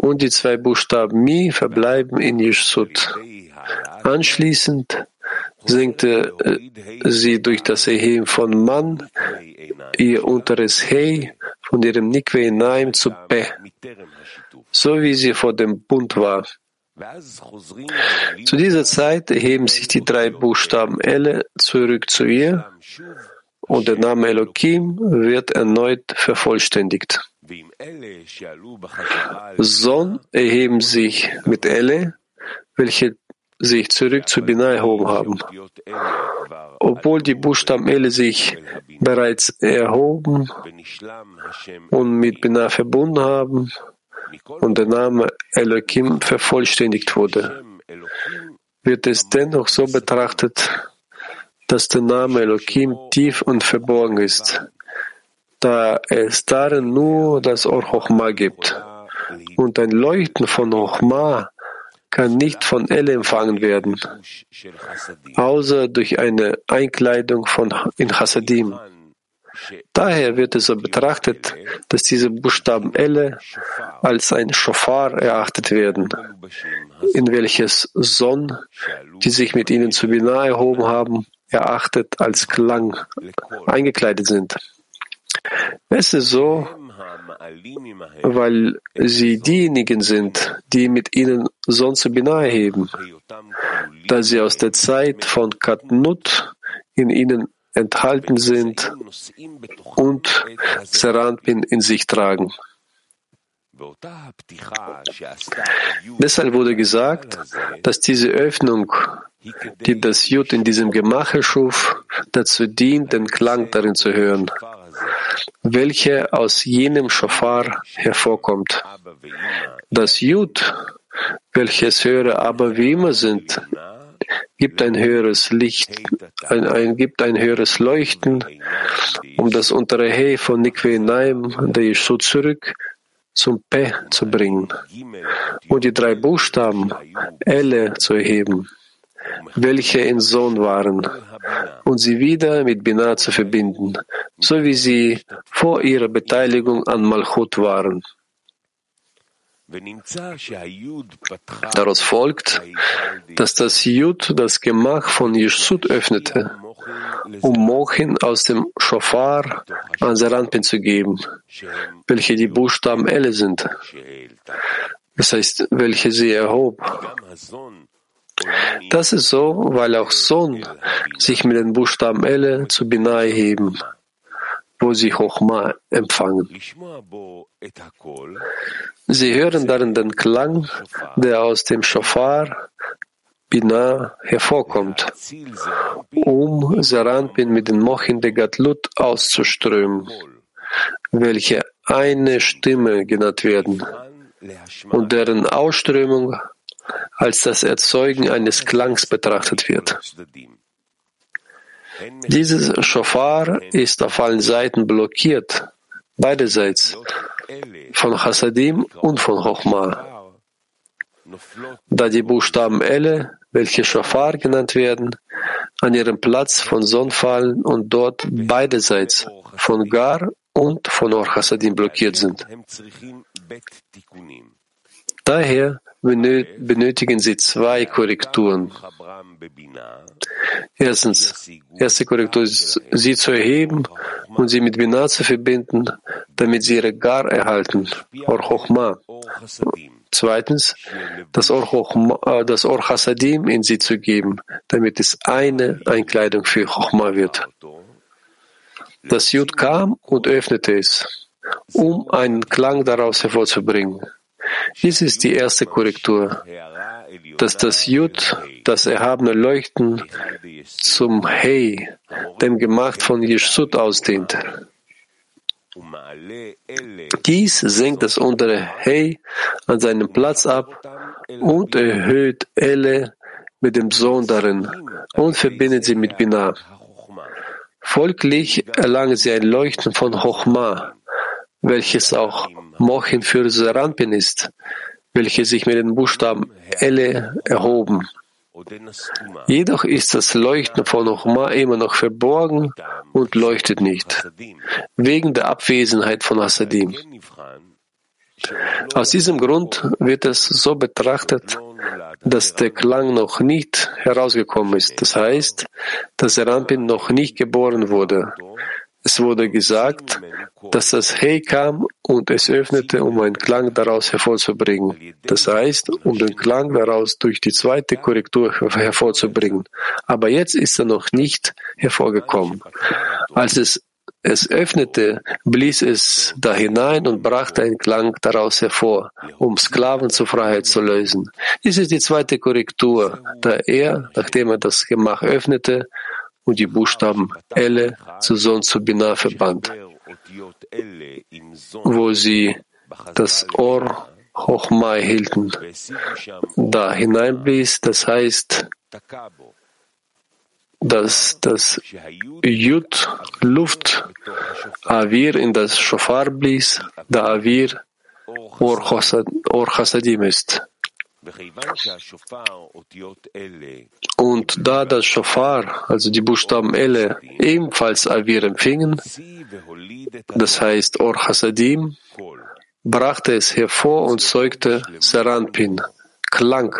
Und die zwei Buchstaben Mi verbleiben in Yeshut. Anschließend senkte äh, sie durch das Erheben von Mann ihr unteres Hey von ihrem Nikwe Naim zu Pe, so wie sie vor dem Bund war. Zu dieser Zeit erheben sich die drei Buchstaben Elle zurück zu ihr und der Name Elohim wird erneut vervollständigt. Son erheben sich mit Elle, welche sich zurück zu Binah erhoben haben. Obwohl die Buchstaben Elle sich bereits erhoben und mit Binah verbunden haben, und der Name Elohim vervollständigt wurde, wird es dennoch so betrachtet, dass der Name Elohim tief und verborgen ist, da es darin nur das Or Chochma gibt. Und ein Leuchten von Chochma kann nicht von Elle empfangen werden, außer durch eine Einkleidung von in Hasadim. Daher wird es so betrachtet, dass diese Buchstaben Elle als ein Schofar erachtet werden, in welches Son, die sich mit ihnen zu Binah erhoben haben, erachtet als Klang eingekleidet sind. Es ist so, weil sie diejenigen sind, die mit ihnen Son zu Binah erheben, da sie aus der Zeit von Katnut in ihnen enthalten sind und Seranpin in sich tragen. Deshalb wurde gesagt, dass diese Öffnung, die das Jud in diesem Gemache schuf, dazu dient, den Klang darin zu hören, welcher aus jenem Schofar hervorkommt. Das Jud, welches höhere aber wie immer sind, gibt ein höheres Licht, ein, ein, gibt ein höheres Leuchten, um das untere He von Nikwe Naim, der Yeshua zurück zum Pe zu bringen und die drei Buchstaben Elle zu erheben, welche in Sohn waren, und sie wieder mit Binah zu verbinden, so wie sie vor ihrer Beteiligung an Malchut waren. Daraus folgt, dass das Jud das Gemach von Yeshut öffnete, um Mochin aus dem Shofar an Seranpin zu geben, welche die Buchstaben Elle sind, das heißt, welche sie erhob. Das ist so, weil auch Son sich mit den Buchstaben Elle zu Binah heben wo sie Chochma empfangen. Sie hören darin den Klang, der aus dem Shofar Binah hervorkommt, um Saranpin mit den Mochin der Gatlut auszuströmen, welche eine Stimme genannt werden und deren Ausströmung als das Erzeugen eines Klangs betrachtet wird. Dieses Shofar ist auf allen Seiten blockiert, beiderseits, von Hasadim und von Chochma. Da die Buchstaben Elle, welche Shofar genannt werden, an ihrem Platz von Son fallen und dort beiderseits von Gar und von Or Hasadim blockiert sind. Daher benötigen sie zwei Korrekturen. Erstens, erste Korrektur ist, sie zu erheben und sie mit Binah zu verbinden, damit sie ihre Gar erhalten, Or Chochma. Zweitens, das Or, Chochma, äh, das Or Hasadim in sie zu geben, damit es eine Einkleidung für Chochma wird. Das Jud kam und öffnete es, um einen Klang daraus hervorzubringen. Dies ist die erste Korrektur, dass das Jud, das erhabene Leuchten, zum Hey, dem Gemacht von Yeshut ausdehnt. Dies senkt das untere Hey an seinem Platz ab und erhöht Elle mit dem Sohn darin und verbindet sie mit Binah. Folglich erlangen sie ein Leuchten von Chochma, welches auch Mochin für Serampin ist, welche sich mit den Buchstaben Elle erhoben. Jedoch ist das Leuchten von Ochma immer noch verborgen und leuchtet nicht, wegen der Abwesenheit von Hasadim. Aus diesem Grund wird es so betrachtet, dass der Klang noch nicht herausgekommen ist. Das heißt, dass Rampin noch nicht geboren wurde. Es wurde gesagt, dass das Hey kam und es öffnete, um einen Klang daraus hervorzubringen. Das heißt, um den Klang daraus durch die zweite Korrektur hervorzubringen. Aber jetzt ist er noch nicht hervorgekommen. Als es es öffnete, blies es da hinein und brachte einen Klang daraus hervor, um Sklaven zur Freiheit zu lösen. Dies ist die zweite Korrektur, da er, nachdem er das Gemach öffnete, und die Buchstaben Elle zu Sohn zu Binah verband, wo sie das Ohr Hochma erhielten, da hineinblies, das heißt, dass das Jud Luft Avir in das Shofar blies, da Avir Or Chasadim ist. Und da das Shofar, also die Buchstaben Elle, ebenfalls Avir empfingen, das heißt Or Hasadim, brachte es hervor und zeugte Seranpin, Klang,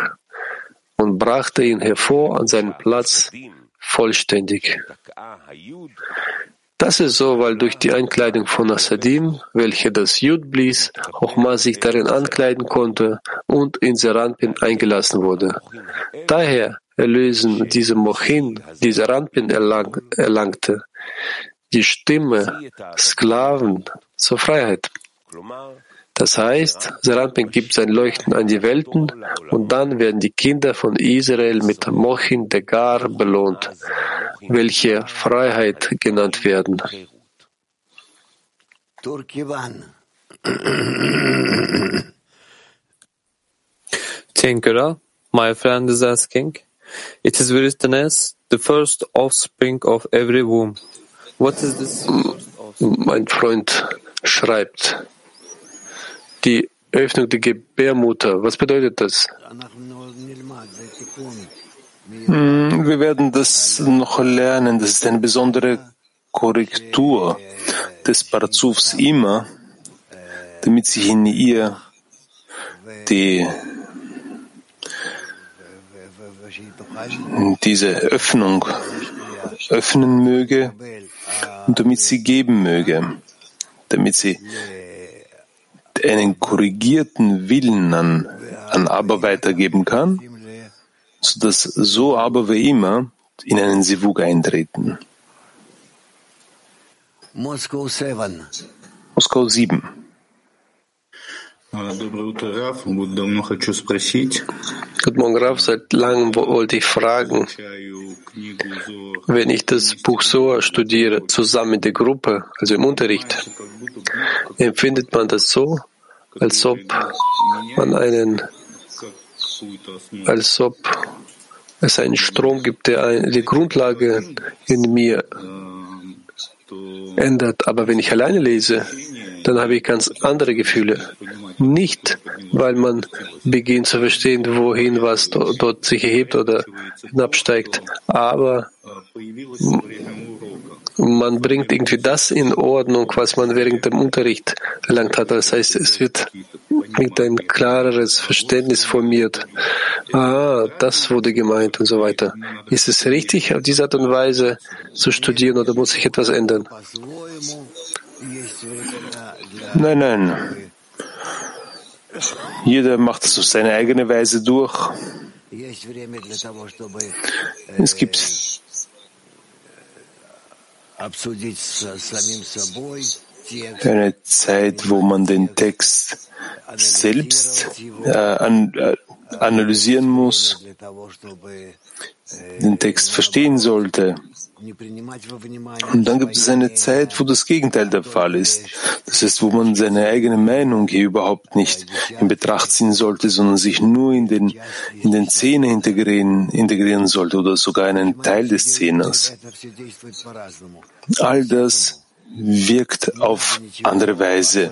und brachte ihn hervor an seinen Platz vollständig. Das ist so, weil durch die Einkleidung von Asadim, welche das Jud blies, Chochma sich darin ankleiden konnte und in Seranpin eingelassen wurde. Daher erlösen diese Mochin, die Seranpin erlang, erlangte, die Stimme Sklaven zur Freiheit. Das heißt, Seranpin gibt sein Leuchten an die Welten und dann werden die Kinder von Israel mit Mochin Degar belohnt, welche Freiheit genannt werden. Tinkera, my friend is asking, it is written as the first offspring of every womb. What is this? Mein Freund schreibt, die Öffnung der Gebärmutter. Was bedeutet das? Hm, wir werden das noch lernen. Das ist eine besondere Korrektur des Parzufs immer, damit sich in ihr die, diese Öffnung öffnen möge und damit sie geben möge, damit sie einen korrigierten Willen an, an Abba weitergeben kann, sodass so Abba wie immer in einen Sivug eintreten. Moskau 7. Moskau 7. Guten Morgen, Rav. Seit langem wollte ich fragen, wenn ich das Buch Soa studiere, zusammen mit der Gruppe, also im Unterricht, empfindet man das so, als ob man einen, als ob es einen Strom gibt, der die Grundlage in mir ändert. Aber wenn ich alleine lese, dann habe ich ganz andere Gefühle. Nicht, weil man beginnt zu verstehen, wohin was dort sich erhebt oder hinabsteigt, aber man bringt irgendwie das in Ordnung, was man während dem Unterricht erlangt hat. Das heißt, es wird mit ein klareres Verständnis formiert. Ah, das wurde gemeint und so weiter. Ist es richtig, auf diese Art und Weise zu studieren oder muss sich etwas ändern? Nein, nein. Jeder macht es auf seine eigene Weise durch. Es gibt eine Zeit, wo man den Text selbst äh, an, äh, analysieren muss, den Text verstehen sollte. Und dann gibt es eine Zeit, wo das Gegenteil der Fall ist. Das heißt, wo man seine eigene Meinung hier überhaupt nicht in Betracht ziehen sollte, sondern sich nur in den, in den Zehner integrieren, integrieren sollte oder sogar einen Teil des Zehners. All das wirkt auf andere Weise.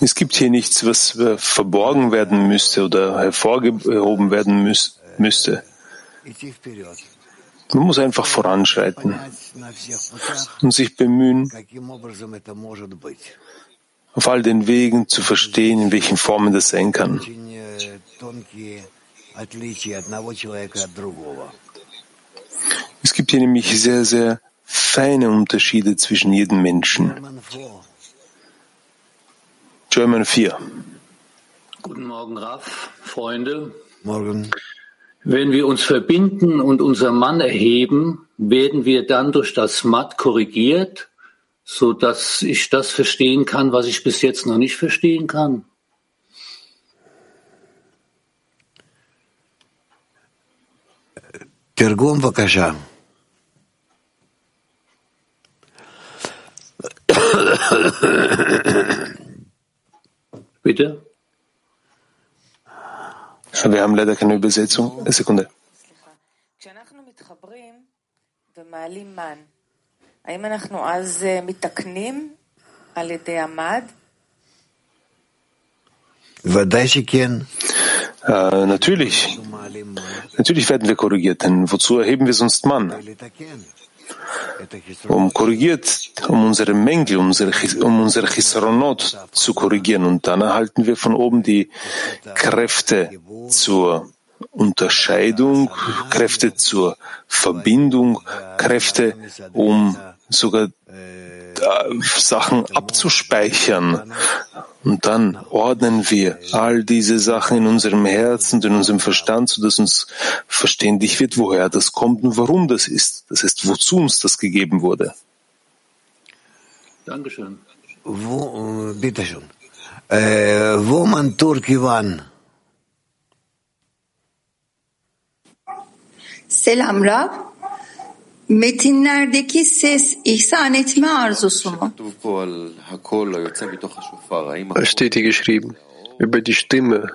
Es gibt hier nichts, was verborgen werden müsste oder hervorgehoben werden müsste. Man muss einfach voranschreiten und sich bemühen, auf all den Wegen zu verstehen, in welchen Formen das sein kann. Es gibt hier nämlich sehr, sehr feine Unterschiede zwischen jedem Menschen. German 4. Guten Morgen, Raff, Freunde. Morgen. Wenn wir uns verbinden und unser Mann erheben, werden wir dann durch das Matt korrigiert, sodass ich das verstehen kann, was ich bis jetzt noch nicht verstehen kann. Tergum, Vakasha. Bitte? Wir haben leider keine Übersetzung. Eine Sekunde. Äh, natürlich. Natürlich werden wir korrigiert, denn wozu erheben wir sonst Mann? Um korrigiert, um unsere Mängel, um unsere, um unsere Chisronot zu korrigieren. Und dann erhalten wir von oben die Kräfte zur Unterscheidung, Kräfte zur Verbindung, Kräfte, um sogar Sachen abzuspeichern. Und dann ordnen wir all diese Sachen in unserem Herzen und in unserem Verstand, sodass uns verständlich wird, woher das kommt und warum das ist. Das heißt, wozu uns das gegeben wurde. Dankeschön. Wo, äh, bitte schön. Äh, wo man Turki waren? Selam Rab. Metinlerdeki ses ihsan etme arzusu mu? Es steht hier geschrieben, über die Stimme,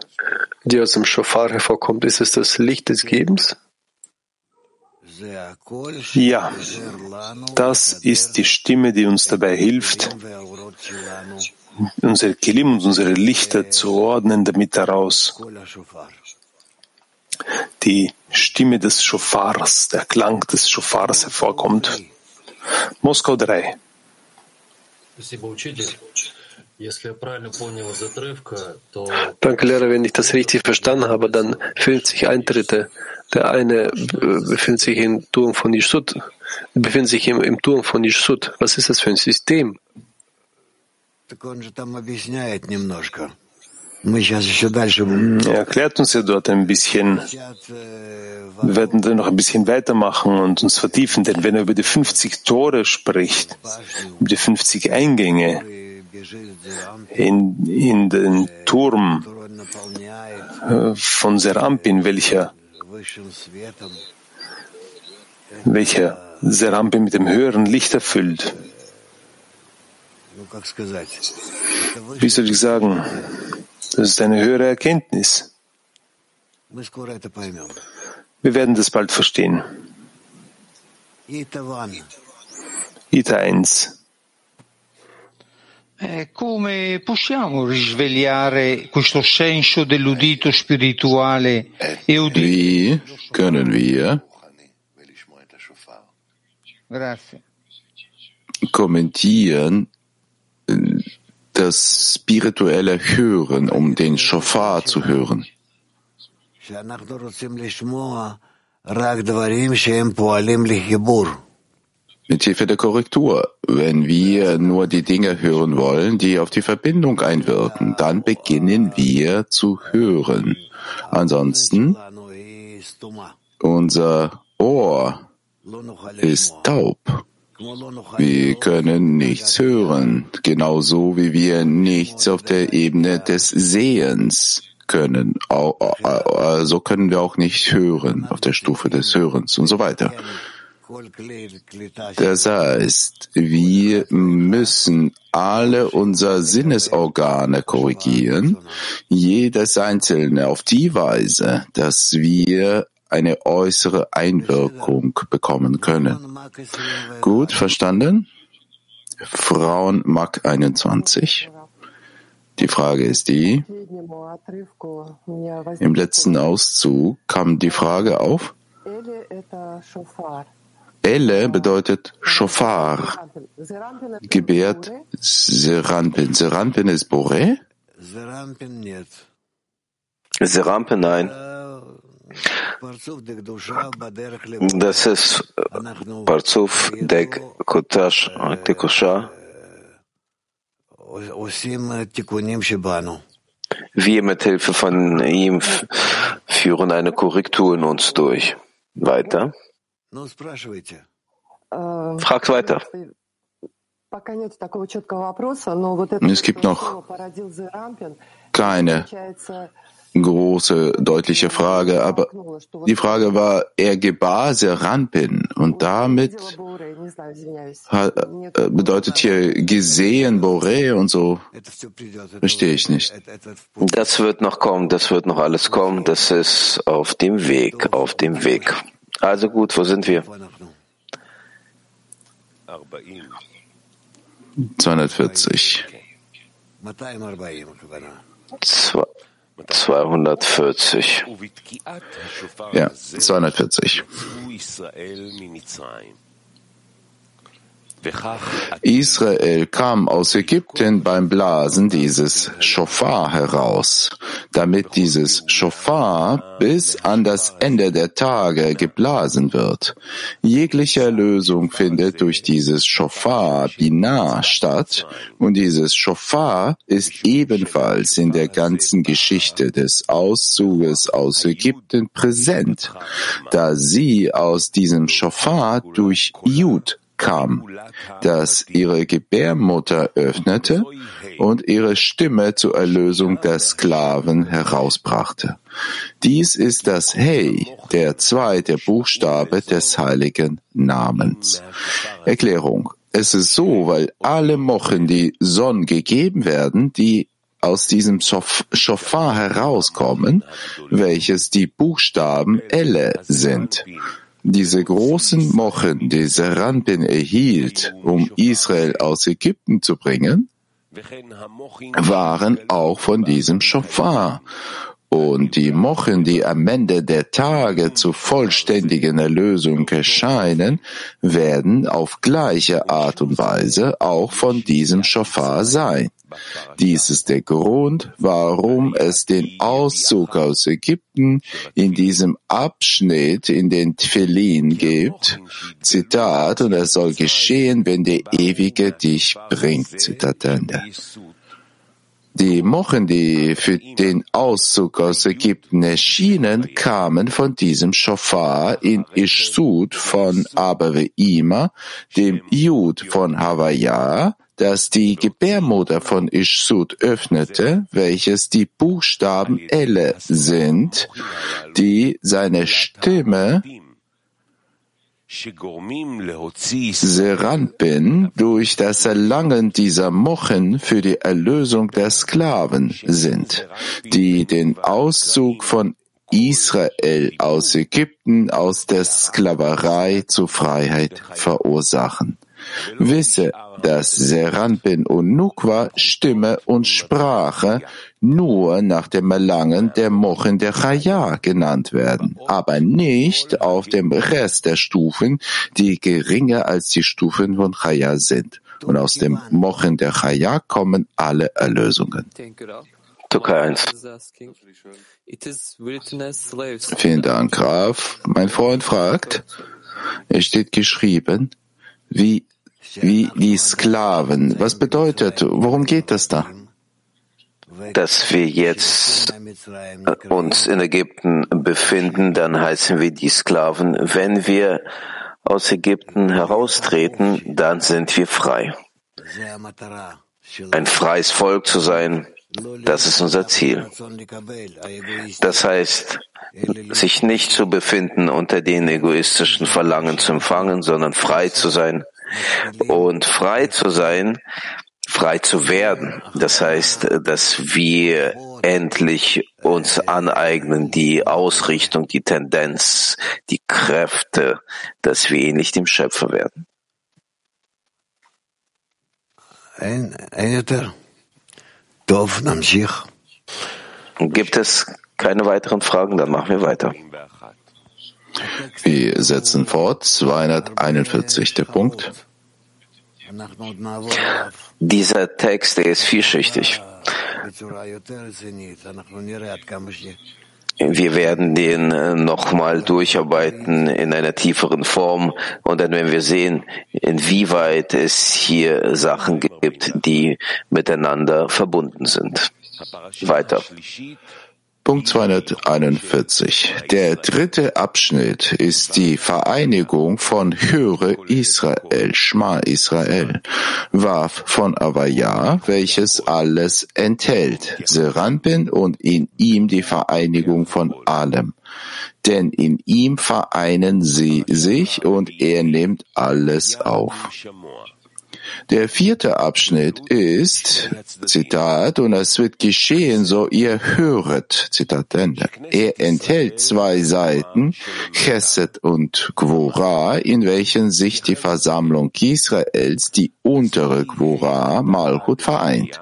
die aus dem Shofar hervorkommt. Ist es das Licht des Gebens? Ja, das ist die Stimme, die uns dabei hilft, unsere Kilim und unsere Lichter zu ordnen, damit daraus die Stimme des Schofars, der Klang des Schofars hervorkommt. Moskau 3. Danke, Lehrer. Wenn ich das richtig verstanden habe, dann befindet sich ein Dritter. Der eine befindet sich im Turm von Yishut, befindet sich im, im Turm von Yishut. Was ist das für ein System? Er erklärt uns ja dort ein bisschen. Wir werden dann noch ein bisschen weitermachen und uns vertiefen, denn wenn er über die 50 Tore spricht, über die 50 Eingänge in, in den Turm äh, von Serampin, welcher, welcher Serampin mit dem höheren Licht erfüllt. Wie soll ich sagen? Das ist eine höhere Erkenntnis. Wir werden das bald verstehen. Ita 1. Eh, come possiamo risvegliare questo senso dell'udito spirituale e udito? Wie können wir Grazie. kommentieren das spirituelle Hören, um den Shofar zu hören? Mit Hilfe der Korrektur. Wenn wir nur die Dinge hören wollen, die auf die Verbindung einwirken, dann beginnen wir zu hören. Ansonsten, unser Ohr ist taub. Wir können nichts hören, genauso wie wir nichts auf der Ebene des Sehens können. So können wir auch nicht hören auf der Stufe des Hörens und so weiter. Das heißt, wir müssen alle unsere Sinnesorgane korrigieren, jedes einzelne auf die Weise, dass wir eine äußere Einwirkung bekommen können. Gut, verstanden? Frauen Mag 21. Die Frage ist die, im letzten Auszug kam die Frage auf, Ele bedeutet Shofar, gebärt Seranpin. Seranpin ist Bore? Seranpin, nein. Das ist Parzuf Dek Kotash Tekusha. Wir mit Hilfe von ihm führen eine Korrektur in uns durch. Weiter. Fragt weiter. Es gibt noch keine große, deutliche Frage, aber die Frage war, er gebar Serampin und damit hat, äh, bedeutet hier gesehen Bore und so. Verstehe ich nicht. Das wird noch kommen, das wird noch alles kommen, das ist auf dem Weg, auf dem Weg. Also gut, wo sind wir? 240. 240. Ja, 240. Israel kam aus Ägypten beim Blasen dieses Schofar heraus, damit dieses Schofar bis an das Ende der Tage geblasen wird. Jegliche Erlösung findet durch dieses Schofar Binah statt und dieses Schofar ist ebenfalls in der ganzen Geschichte des Auszuges aus Ägypten präsent, da sie aus diesem Schofar durch Jud kam, das ihre Gebärmutter öffnete und ihre Stimme zur Erlösung der Sklaven herausbrachte. Dies ist das Hey, der zweite Buchstabe des heiligen Namens. Erklärung. Es ist so, weil alle Mochen, die Sonn gegeben werden, die aus diesem Schofar herauskommen, welches die Buchstaben Elle sind. Diese großen Mochen, die Seranpin erhielt, um Israel aus Ägypten zu bringen, waren auch von diesem Schofar. Und die Mochen, die am Ende der Tage zur vollständigen Erlösung erscheinen, werden auf gleiche Art und Weise auch von diesem Schofar sein. Dies ist der Grund, warum es den Auszug aus Ägypten in diesem Abschnitt in den Tfilin gibt. Zitat, und es soll geschehen, wenn der Ewige dich bringt. Zitat Ende. Die Mochen, die für den Auszug aus Ägypten erschienen, kamen von diesem Schofar in Ishsud von Abaveima, dem Jud von Havaya, das die Gebärmutter von Ishsud öffnete, welches die Buchstaben Elle sind, die seine Stimme Seranpin durch das Erlangen dieser Mochen für die Erlösung der Sklaven sind, die den Auszug von Israel aus Ägypten, aus der Sklaverei zur Freiheit verursachen. Wisse, dass Seranpin und Nukwa Stimme und Sprache nur nach dem Erlangen der Mochen der Chaya genannt werden, aber nicht auf dem Rest der Stufen, die geringer als die Stufen von Chaya sind. Und aus dem Mochen der Chaya kommen alle Erlösungen. Türkei 1. Vielen Dank, Graf. Mein Freund fragt, es steht geschrieben, wie, wie die Sklaven. Was bedeutet, worum geht das da? Dass wir jetzt uns in Ägypten befinden, dann heißen wir die Sklaven. Wenn wir aus Ägypten heraustreten, dann sind wir frei. Ein freies Volk zu sein, das ist unser Ziel. Das heißt, sich nicht zu befinden unter den egoistischen Verlangen zu empfangen, sondern frei zu sein. Und frei zu sein, frei zu werden. Das heißt, dass wir endlich uns aneignen, die Ausrichtung, die Tendenz, die Kräfte, dass wir ähnlich dem Schöpfer werden. Ein, ein Gibt es keine weiteren Fragen? Dann machen wir weiter. Wir setzen fort. 241. Der Punkt. Dieser Text der ist vielschichtig. Wir werden den äh, nochmal durcharbeiten in einer tieferen Form und dann werden wir sehen, inwieweit es hier Sachen gibt, die miteinander verbunden sind. Weiter. Punkt 241. Der dritte Abschnitt ist die Vereinigung von Höre Israel, Schma Israel, Waf von Avaya, welches alles enthält, Seranpin und in ihm die Vereinigung von allem. Denn in ihm vereinen sie sich und er nimmt alles auf. Der vierte Abschnitt ist, Zitat, und es wird geschehen, so ihr höret, Zitat Ende. Er enthält zwei Seiten, Chesed und Gwora, in welchen sich die Versammlung Israels, die untere Gwora, Malchut, vereint.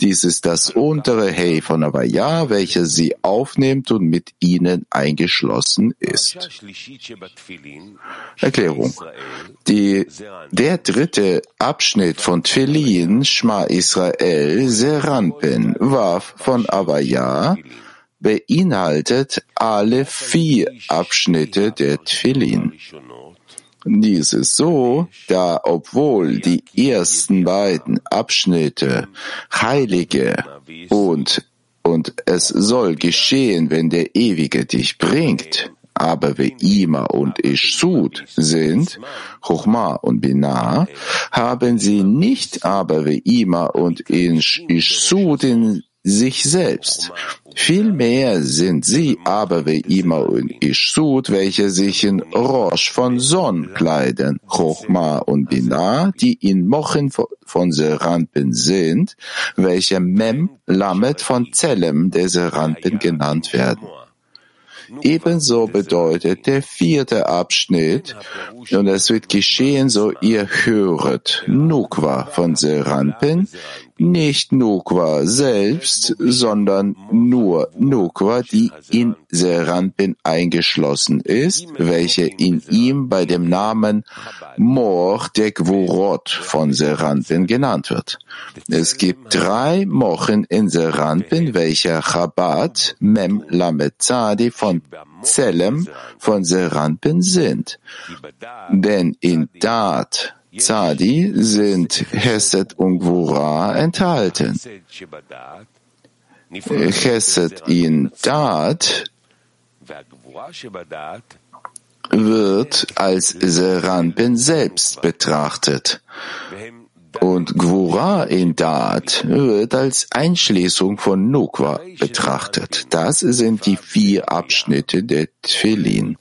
Dies ist das untere Hey von Avaya, welches sie aufnimmt und mit ihnen eingeschlossen ist. Erklärung. Die, der dritte Abschnitt von Tfilin, Shma Israel, Seranpin, Waf von Avaya, beinhaltet alle vier Abschnitte der Tfilin. Dies ist so, da obwohl die ersten beiden Abschnitte Heilige und und es soll geschehen, wenn der Ewige dich bringt, aber wie Ima und Ishsud sind, Chochma und Binah, haben sie nicht aber wie Ima und Ishsud in sich selbst. Vielmehr sind sie aber wie Ima und Ishsud, welche sich in Rosh von Son kleiden, Chochma und Binah, die in Mochen von Serampen sind, welche Mem Lamet von Zelem der Serampen genannt werden. Ebenso bedeutet der vierte Abschnitt, und es wird geschehen, so ihr höret, Nukwa von Serampen, nicht Nukwa selbst, sondern nur Nukwa, die in Seranpin eingeschlossen ist, welche in ihm bei dem Namen Mor de Gwurot von Seranpin genannt wird. Es gibt drei Mochen in Seranpin, welche Chabad, Mem Lamezadi von Zelem von Seranpin sind. Denn in Dat Zadi sind Hesed und Gwura enthalten. Chesed in Dat wird als Seranpin selbst betrachtet. Und Gwura in Dat wird als Einschließung von Nukwa betrachtet. Das sind die vier Abschnitte der Tfilin.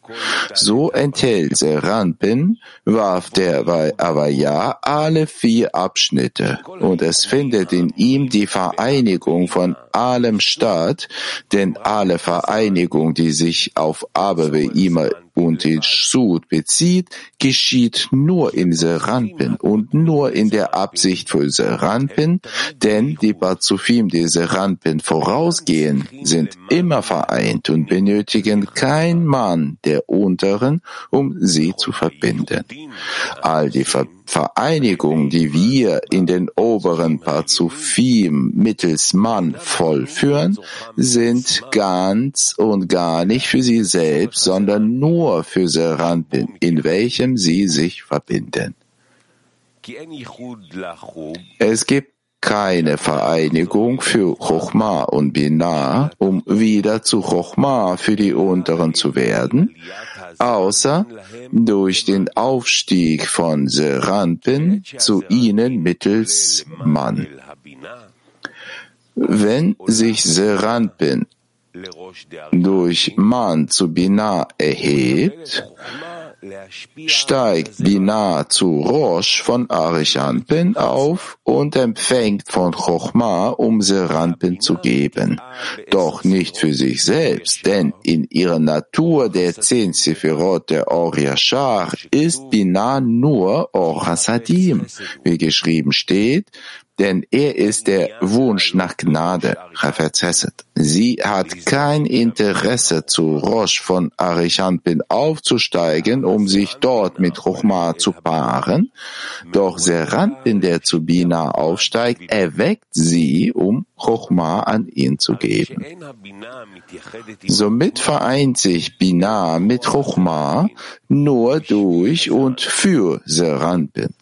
So enthält Seranpin, warf der Avaya alle vier Abschnitte und es findet in ihm die Vereinigung von allem statt, denn alle Vereinigung, die sich auf Abawe immer und den Sud bezieht, geschieht nur in Seranpin und nur in der Absicht für Seranpin, denn die Bazufim, die Seranpin vorausgehen, sind immer vereint und benötigen kein Mann der Unteren, um sie zu verbinden. All die Vereinigung, die wir in den oberen Parzufim mittels Mann vollführen, sind ganz und gar nicht für sie selbst, sondern nur für Seranpin, in welchem sie sich verbinden. Es gibt keine Vereinigung für Chochma und Binah, um wieder zu Chochma für die Unteren zu werden, außer durch den Aufstieg von Seranpin zu ihnen mittels Mann. Wenn sich Seranpin durch Man zu Binah erhebt, steigt Binah zu Rosh von Arishanpin auf und empfängt von Chochma, um Seranpin zu geben. Doch nicht für sich selbst, denn in ihrer Natur der zehn Sephirot der Or Yashar ist Binah nur Or Hasadim, wie geschrieben steht, denn er ist der Wunsch nach Gnade, Sie hat kein Interesse, zu Rosh von Arichanpin aufzusteigen, um sich dort mit Chochma zu paaren, doch Seranpin, der zu Bina aufsteigt, erweckt sie, um Chochma an ihn zu geben. Somit vereint sich Bina mit Chochma nur durch und für Seranpin.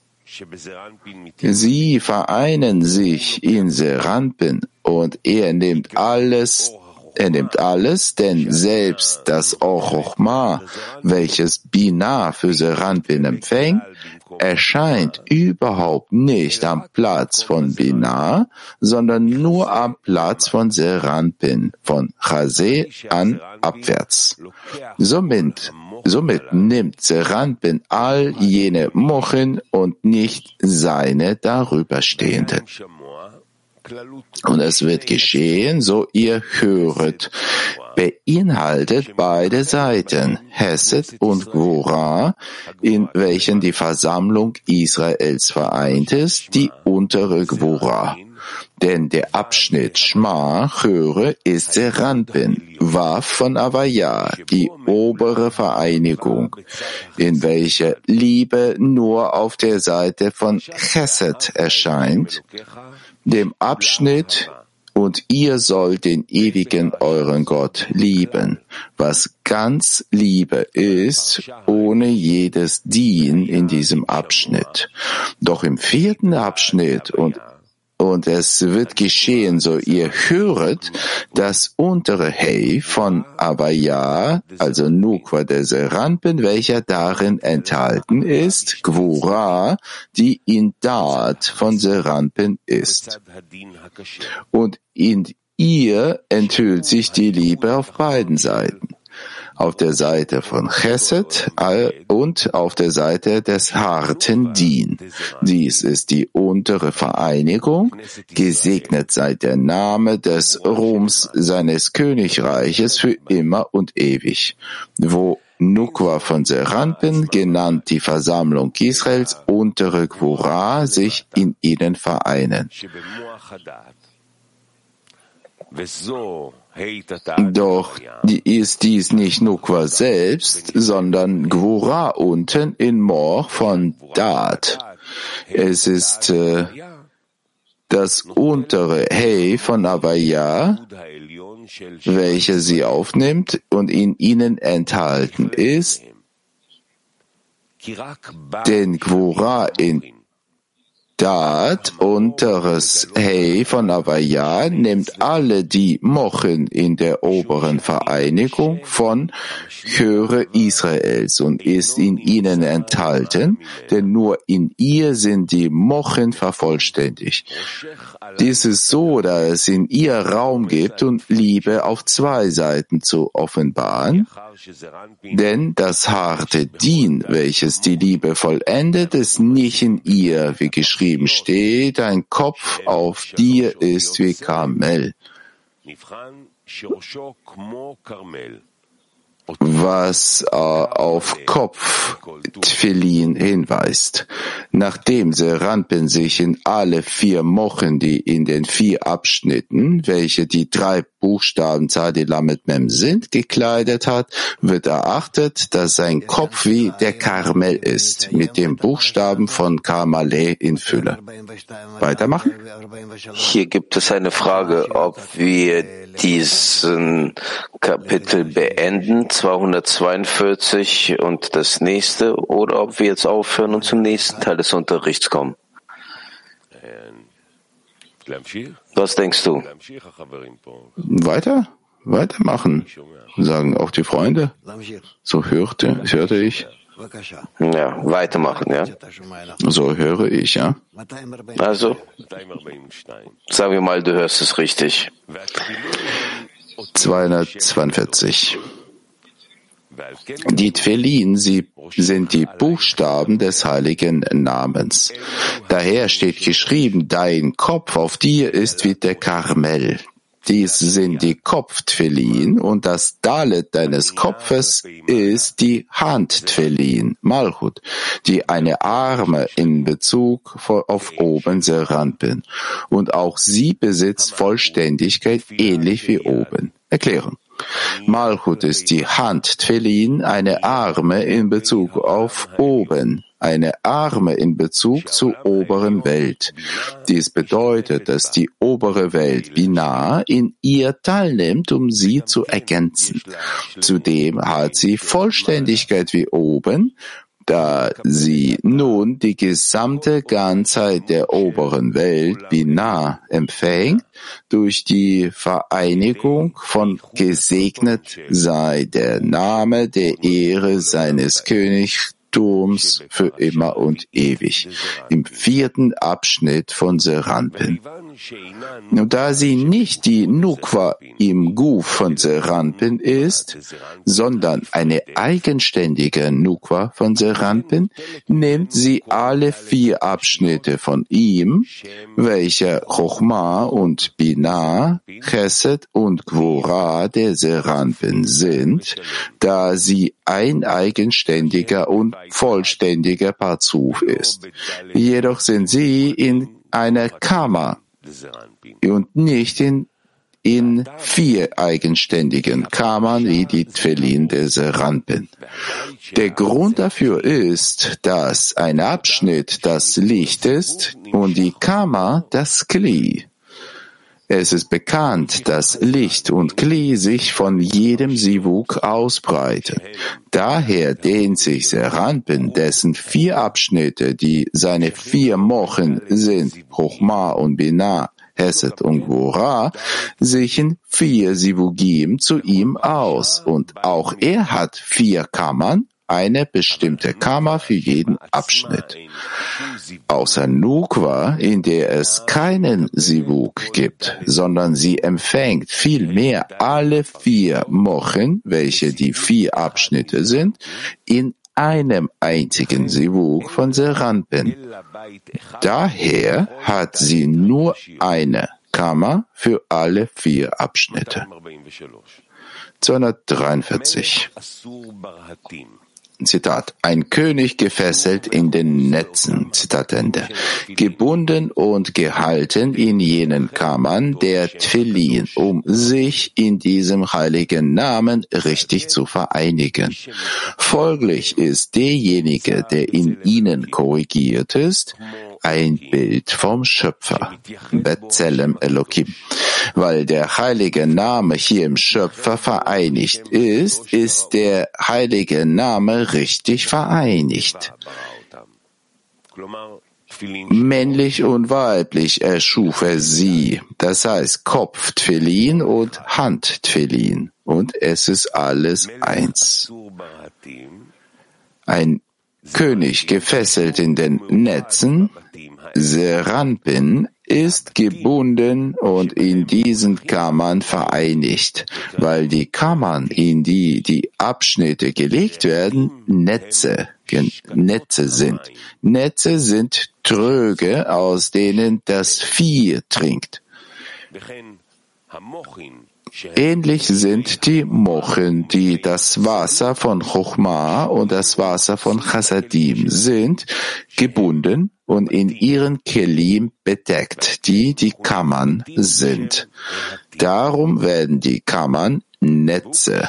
Sie vereinen sich in Seranpin und er nimmt alles, er nimmt alles, denn selbst das Ochochma, welches Bina für Seranpin empfängt, erscheint überhaupt nicht am Platz von Bina, sondern nur am Platz von Seranpin, von Chase an abwärts. Somit Somit nimmt Seranpin all jene Mochen und nicht seine darüberstehenden. Und es wird geschehen, so ihr höret, beinhaltet beide Seiten, Hesed und Gvora, in welchen die Versammlung Israels vereint ist, die untere Gvora. Denn der Abschnitt Schma, höre, ist Seranpin, Waf von Avaya, die obere Vereinigung, in welcher Liebe nur auf der Seite von Chesed erscheint, dem Abschnitt und ihr sollt den ewigen euren Gott lieben, was ganz Liebe ist, ohne jedes Dien in diesem Abschnitt. Doch im vierten Abschnitt und und es wird geschehen, so ihr höret das untere Hey von Avaya, also Nukwa der Serampen, welcher darin enthalten ist, Gwura, die in Dat von Serampen ist. Und in ihr enthüllt sich die Liebe auf beiden Seiten auf der Seite von Chesed und auf der Seite des harten Din. Dies ist die untere Vereinigung, gesegnet sei der Name des Ruhms seines Königreiches für immer und ewig, wo Nukwa von Serampen, genannt die Versammlung Israels, untere Gwura, sich in ihnen vereinen. Doch ist dies nicht Nukwa selbst, sondern Gwura unten in Mor von Dat. Es ist äh, das untere Hey von Avaya, welche sie aufnimmt und in ihnen enthalten ist, denn Gwura in Dat, unteres Hey von Avaya, nimmt alle die Mochen in der oberen Vereinigung von Chöre Israels und ist in ihnen enthalten, denn nur in ihr sind die Mochen vervollständigt. Dies ist so, da es in ihr Raum gibt und Liebe auf zwei Seiten zu offenbaren, denn das harte Dien, welches die Liebe vollendet, ist nicht in ihr, wie geschrieben steht, ein Kopf auf dir ist wie Karmel was äh, auf Kopf Tfilin hinweist. Nachdem Serampen sich in alle vier Mochen, die in den vier Abschnitten, welche die drei Buchstaben Zadilamet Mem sind, gekleidet hat, wird erachtet, dass sein Kopf wie der Karmel ist, mit dem Buchstaben von Karmale in Fülle. Weitermachen? Hier gibt es eine Frage, ob wir diesen Kapitel beenden, 242 und das nächste, oder ob wir jetzt aufhören und zum nächsten Teil des Unterrichts kommen. Was denkst du? Weiter? Weitermachen, sagen auch die Freunde. So hörte, hörte ich. Ja, weitermachen, ja. So höre ich, ja. Also, sagen wir mal, du hörst es richtig. 242. Die Tfelin, sie sind die Buchstaben des heiligen Namens. Daher steht geschrieben, dein Kopf auf dir ist wie der Karmel. Dies sind die Kopftfelin und das Dalet deines Kopfes ist die Handtfelin, Malchut, die eine Arme in Bezug auf oben Seranpin. Und auch sie besitzt Vollständigkeit ähnlich wie oben. Erklären. Malchut ist die Hand Tfelin, eine Arme in Bezug auf oben, eine Arme in Bezug zur oberen Welt. Dies bedeutet, dass die obere Welt Binah in ihr teilnimmt, um sie zu ergänzen. Zudem hat sie Vollständigkeit wie oben, da sie nun die gesamte Ganzheit der oberen Welt Binah empfängt, durch die Vereinigung von gesegnet sei der Name der Ehre seines Königs Turms für immer und ewig. Im vierten Abschnitt von Serampen. Da sie nicht die Nukwa im Guf von Serampen ist, sondern eine eigenständige Nukwa von Serampen, nimmt sie alle vier Abschnitte von ihm, welche Chochma und Binah, Chesed und Gwora der Serampen sind, da sie ein eigenständiger und vollständiger Parzuf ist. Jedoch sind sie in einer Kammer und nicht in, in vier eigenständigen Kammern wie die Tfelin des Rampen. Der Grund dafür ist, dass ein Abschnitt das Licht ist und die Kammer das Kli. Es ist bekannt, dass Licht und Kli sich von jedem Sivuk ausbreiten. Daher dehnt sich Serampen, dessen vier Abschnitte, die seine vier Mochen sind, Chochma und Binah, Hesed und Gora, sich in vier Sivugim zu ihm aus. Und auch er hat vier Kammern, eine bestimmte Kammer für jeden Abschnitt. Außer Nukwa, in der es keinen Sivuk gibt, sondern sie empfängt vielmehr alle vier Mochen, welche die vier Abschnitte sind, in einem einzigen Sivuk von Serampen. Daher hat sie nur eine Kammer für alle vier Abschnitte. 243. Zitat, ein König gefesselt in den Netzen, Zitat Ende, gebunden und gehalten in jenen Kammern der Tfilin, um sich in diesem heiligen Namen richtig zu vereinigen. Folglich ist derjenige, der in ihnen korrigiert ist, ein Bild vom Schöpfer, Betzelem Elohim. Weil der heilige Name hier im Schöpfer vereinigt ist, ist der heilige Name richtig vereinigt. Männlich und weiblich erschuf er sie, das heißt Kopf Tfelin und Hand Tfelin. Und es ist alles eins. Ein König gefesselt in den Netzen, Seranpin ist gebunden und in diesen Kammern vereinigt, weil die Kammern, in die die Abschnitte gelegt werden, Netze, Netze sind. Netze sind Tröge, aus denen das Vieh trinkt. Ähnlich sind die Mochen, die das Wasser von Chochma und das Wasser von Chassadim sind, gebunden und in ihren Kelim bedeckt, die die Kammern sind. Darum werden die Kammern Netze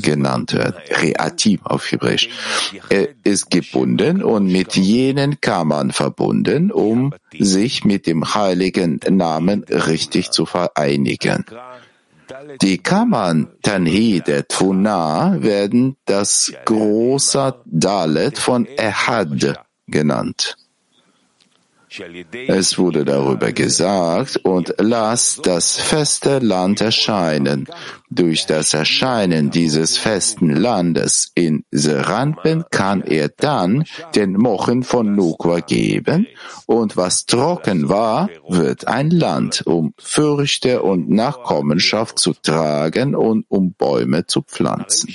genannt werden, Reatim auf Hebräisch. Er ist gebunden und mit jenen Kammern verbunden, um sich mit dem heiligen Namen richtig zu vereinigen. Die Kammern Tanhi der Tfuna werden das große Dalet von Ehad genannt. Es wurde darüber gesagt, und lass das feste Land erscheinen. Durch das Erscheinen dieses festen Landes in Serampen kann er dann den Mochen von Nukwa geben, und was trocken war, wird ein Land, um Fürchte und Nachkommenschaft zu tragen und um Bäume zu pflanzen.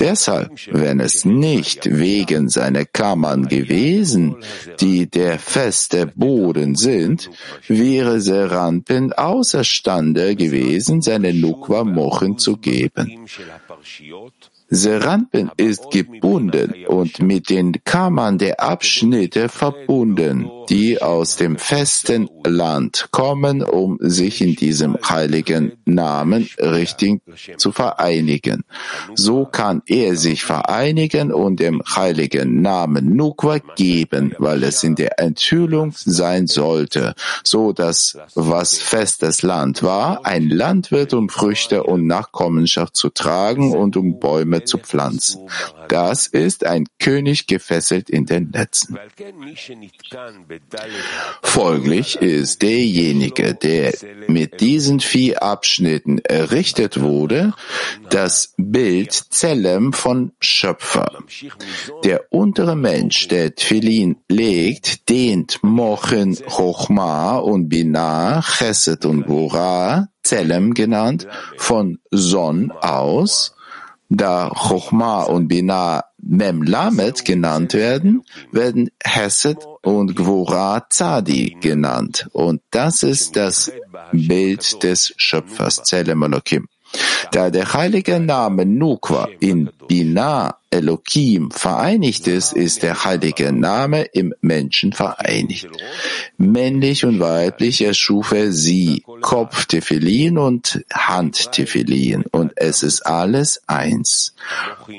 Deshalb, wenn es nicht wegen seiner Kammern gewesen, die der feste Boden sind, wäre Serampen außerstande gewesen, seine Nukwa Wochen zu geben. Serampen ist gebunden und mit den Kammern der Abschnitte verbunden, die aus dem festen Land kommen, um sich in diesem heiligen Namen richtig zu vereinigen. So kann er sich vereinigen und dem heiligen Namen Nukwa geben, weil es in der Enthüllung sein sollte, so dass was festes Land war, ein Land wird, um Früchte und Nachkommenschaft zu tragen und um Bäume zu pflanzen. Das ist ein König gefesselt in den Netzen. Folglich ist derjenige, der mit diesen vier Abschnitten errichtet wurde, das Bild Zellem von Schöpfer. Der untere Mensch, der Tfilin legt, dehnt Mochen, Chochma und Binah, Chesed und Gora, Zellem genannt, von Son aus, da Chochma und Binah Mem Lamed genannt werden, werden Hesed und Gvora Zadi genannt. Und das ist das Bild des Schöpfers, Zelem Elohim. Da der heilige Name Nukwa in Binah Elohim vereinigt ist, ist der heilige Name im Menschen vereinigt. Männlich und weiblich erschuf er sie, Kopf Tefillin und Hand Tefillin, und es ist alles eins.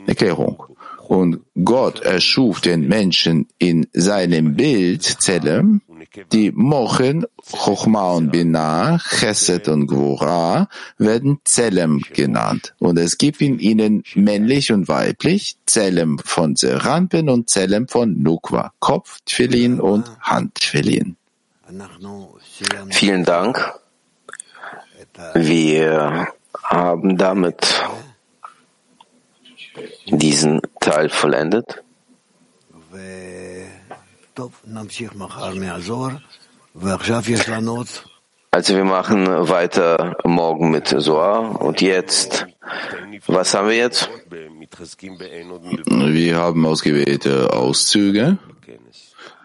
Erklärung. Und Gott erschuf den Menschen in seinem Bild, Zelle, die Mochen, Chochma und Binah, Chesed und Gvora werden Zelem genannt. Und es gibt in ihnen männlich und weiblich, Zelem von Serampen und Zelem von Nukwa, Kopf, Tfilin und Hand, Tfilin. Vielen Dank. Wir haben damit diesen Teil vollendet. Also wir machen weiter morgen mit Soar. Und jetzt, was haben wir jetzt? Wir haben ausgewählte Auszüge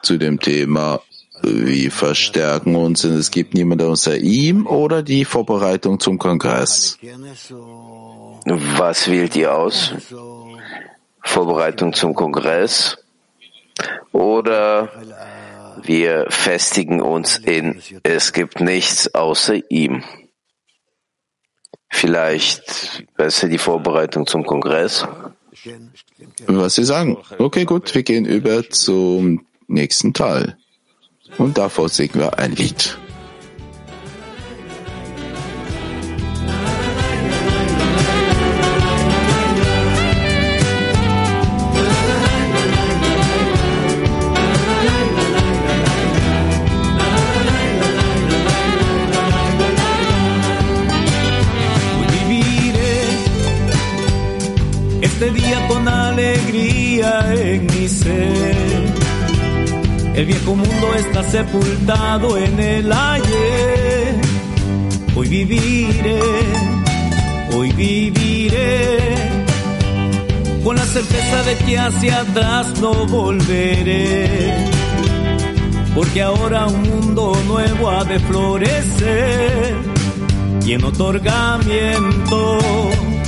zu dem Thema wir verstärken uns und es gibt niemanden außer ihm oder die Vorbereitung zum Kongress. Was wählt ihr aus? Vorbereitung zum Kongress oder wir festigen uns in, es gibt nichts außer ihm. Vielleicht besser die Vorbereitung zum Kongress. Was Sie sagen. Okay, gut, wir gehen über zum nächsten Teil. Und davor singen wir ein Lied. Dice, el viejo mundo está sepultado en el ayer. Hoy viviré, hoy viviré, con la certeza de que hacia atrás no volveré. Porque ahora un mundo nuevo ha de florecer y en otorgamiento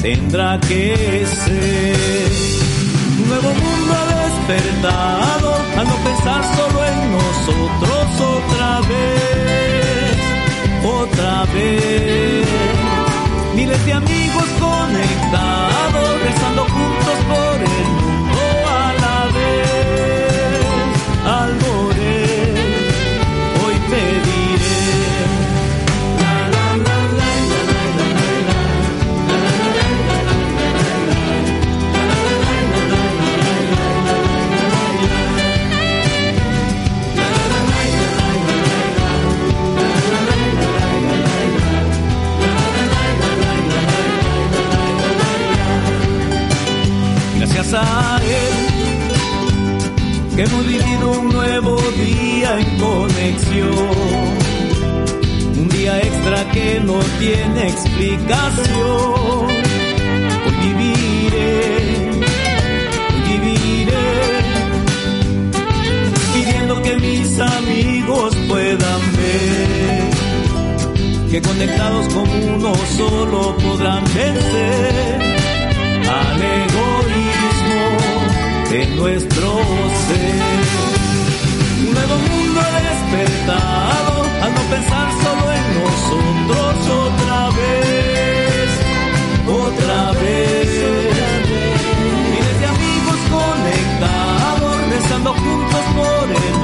tendrá que ser. Un nuevo mundo despertado al no pensar solo en nosotros otra vez, otra vez. Miles de amigos conectados, rezando juntos por el mundo a la vez. Al morir, hoy pediré. Que hemos vivido un nuevo día en conexión. Un día extra que no tiene explicación. Hoy viviré, hoy viviré, pidiendo que mis amigos puedan ver que conectados como uno solo podrán vencer al en nuestro ser. Un nuevo mundo ha despertado al no pensar solo en nosotros otra vez, otra vez. Miles de amigos conectados, rezando juntos por el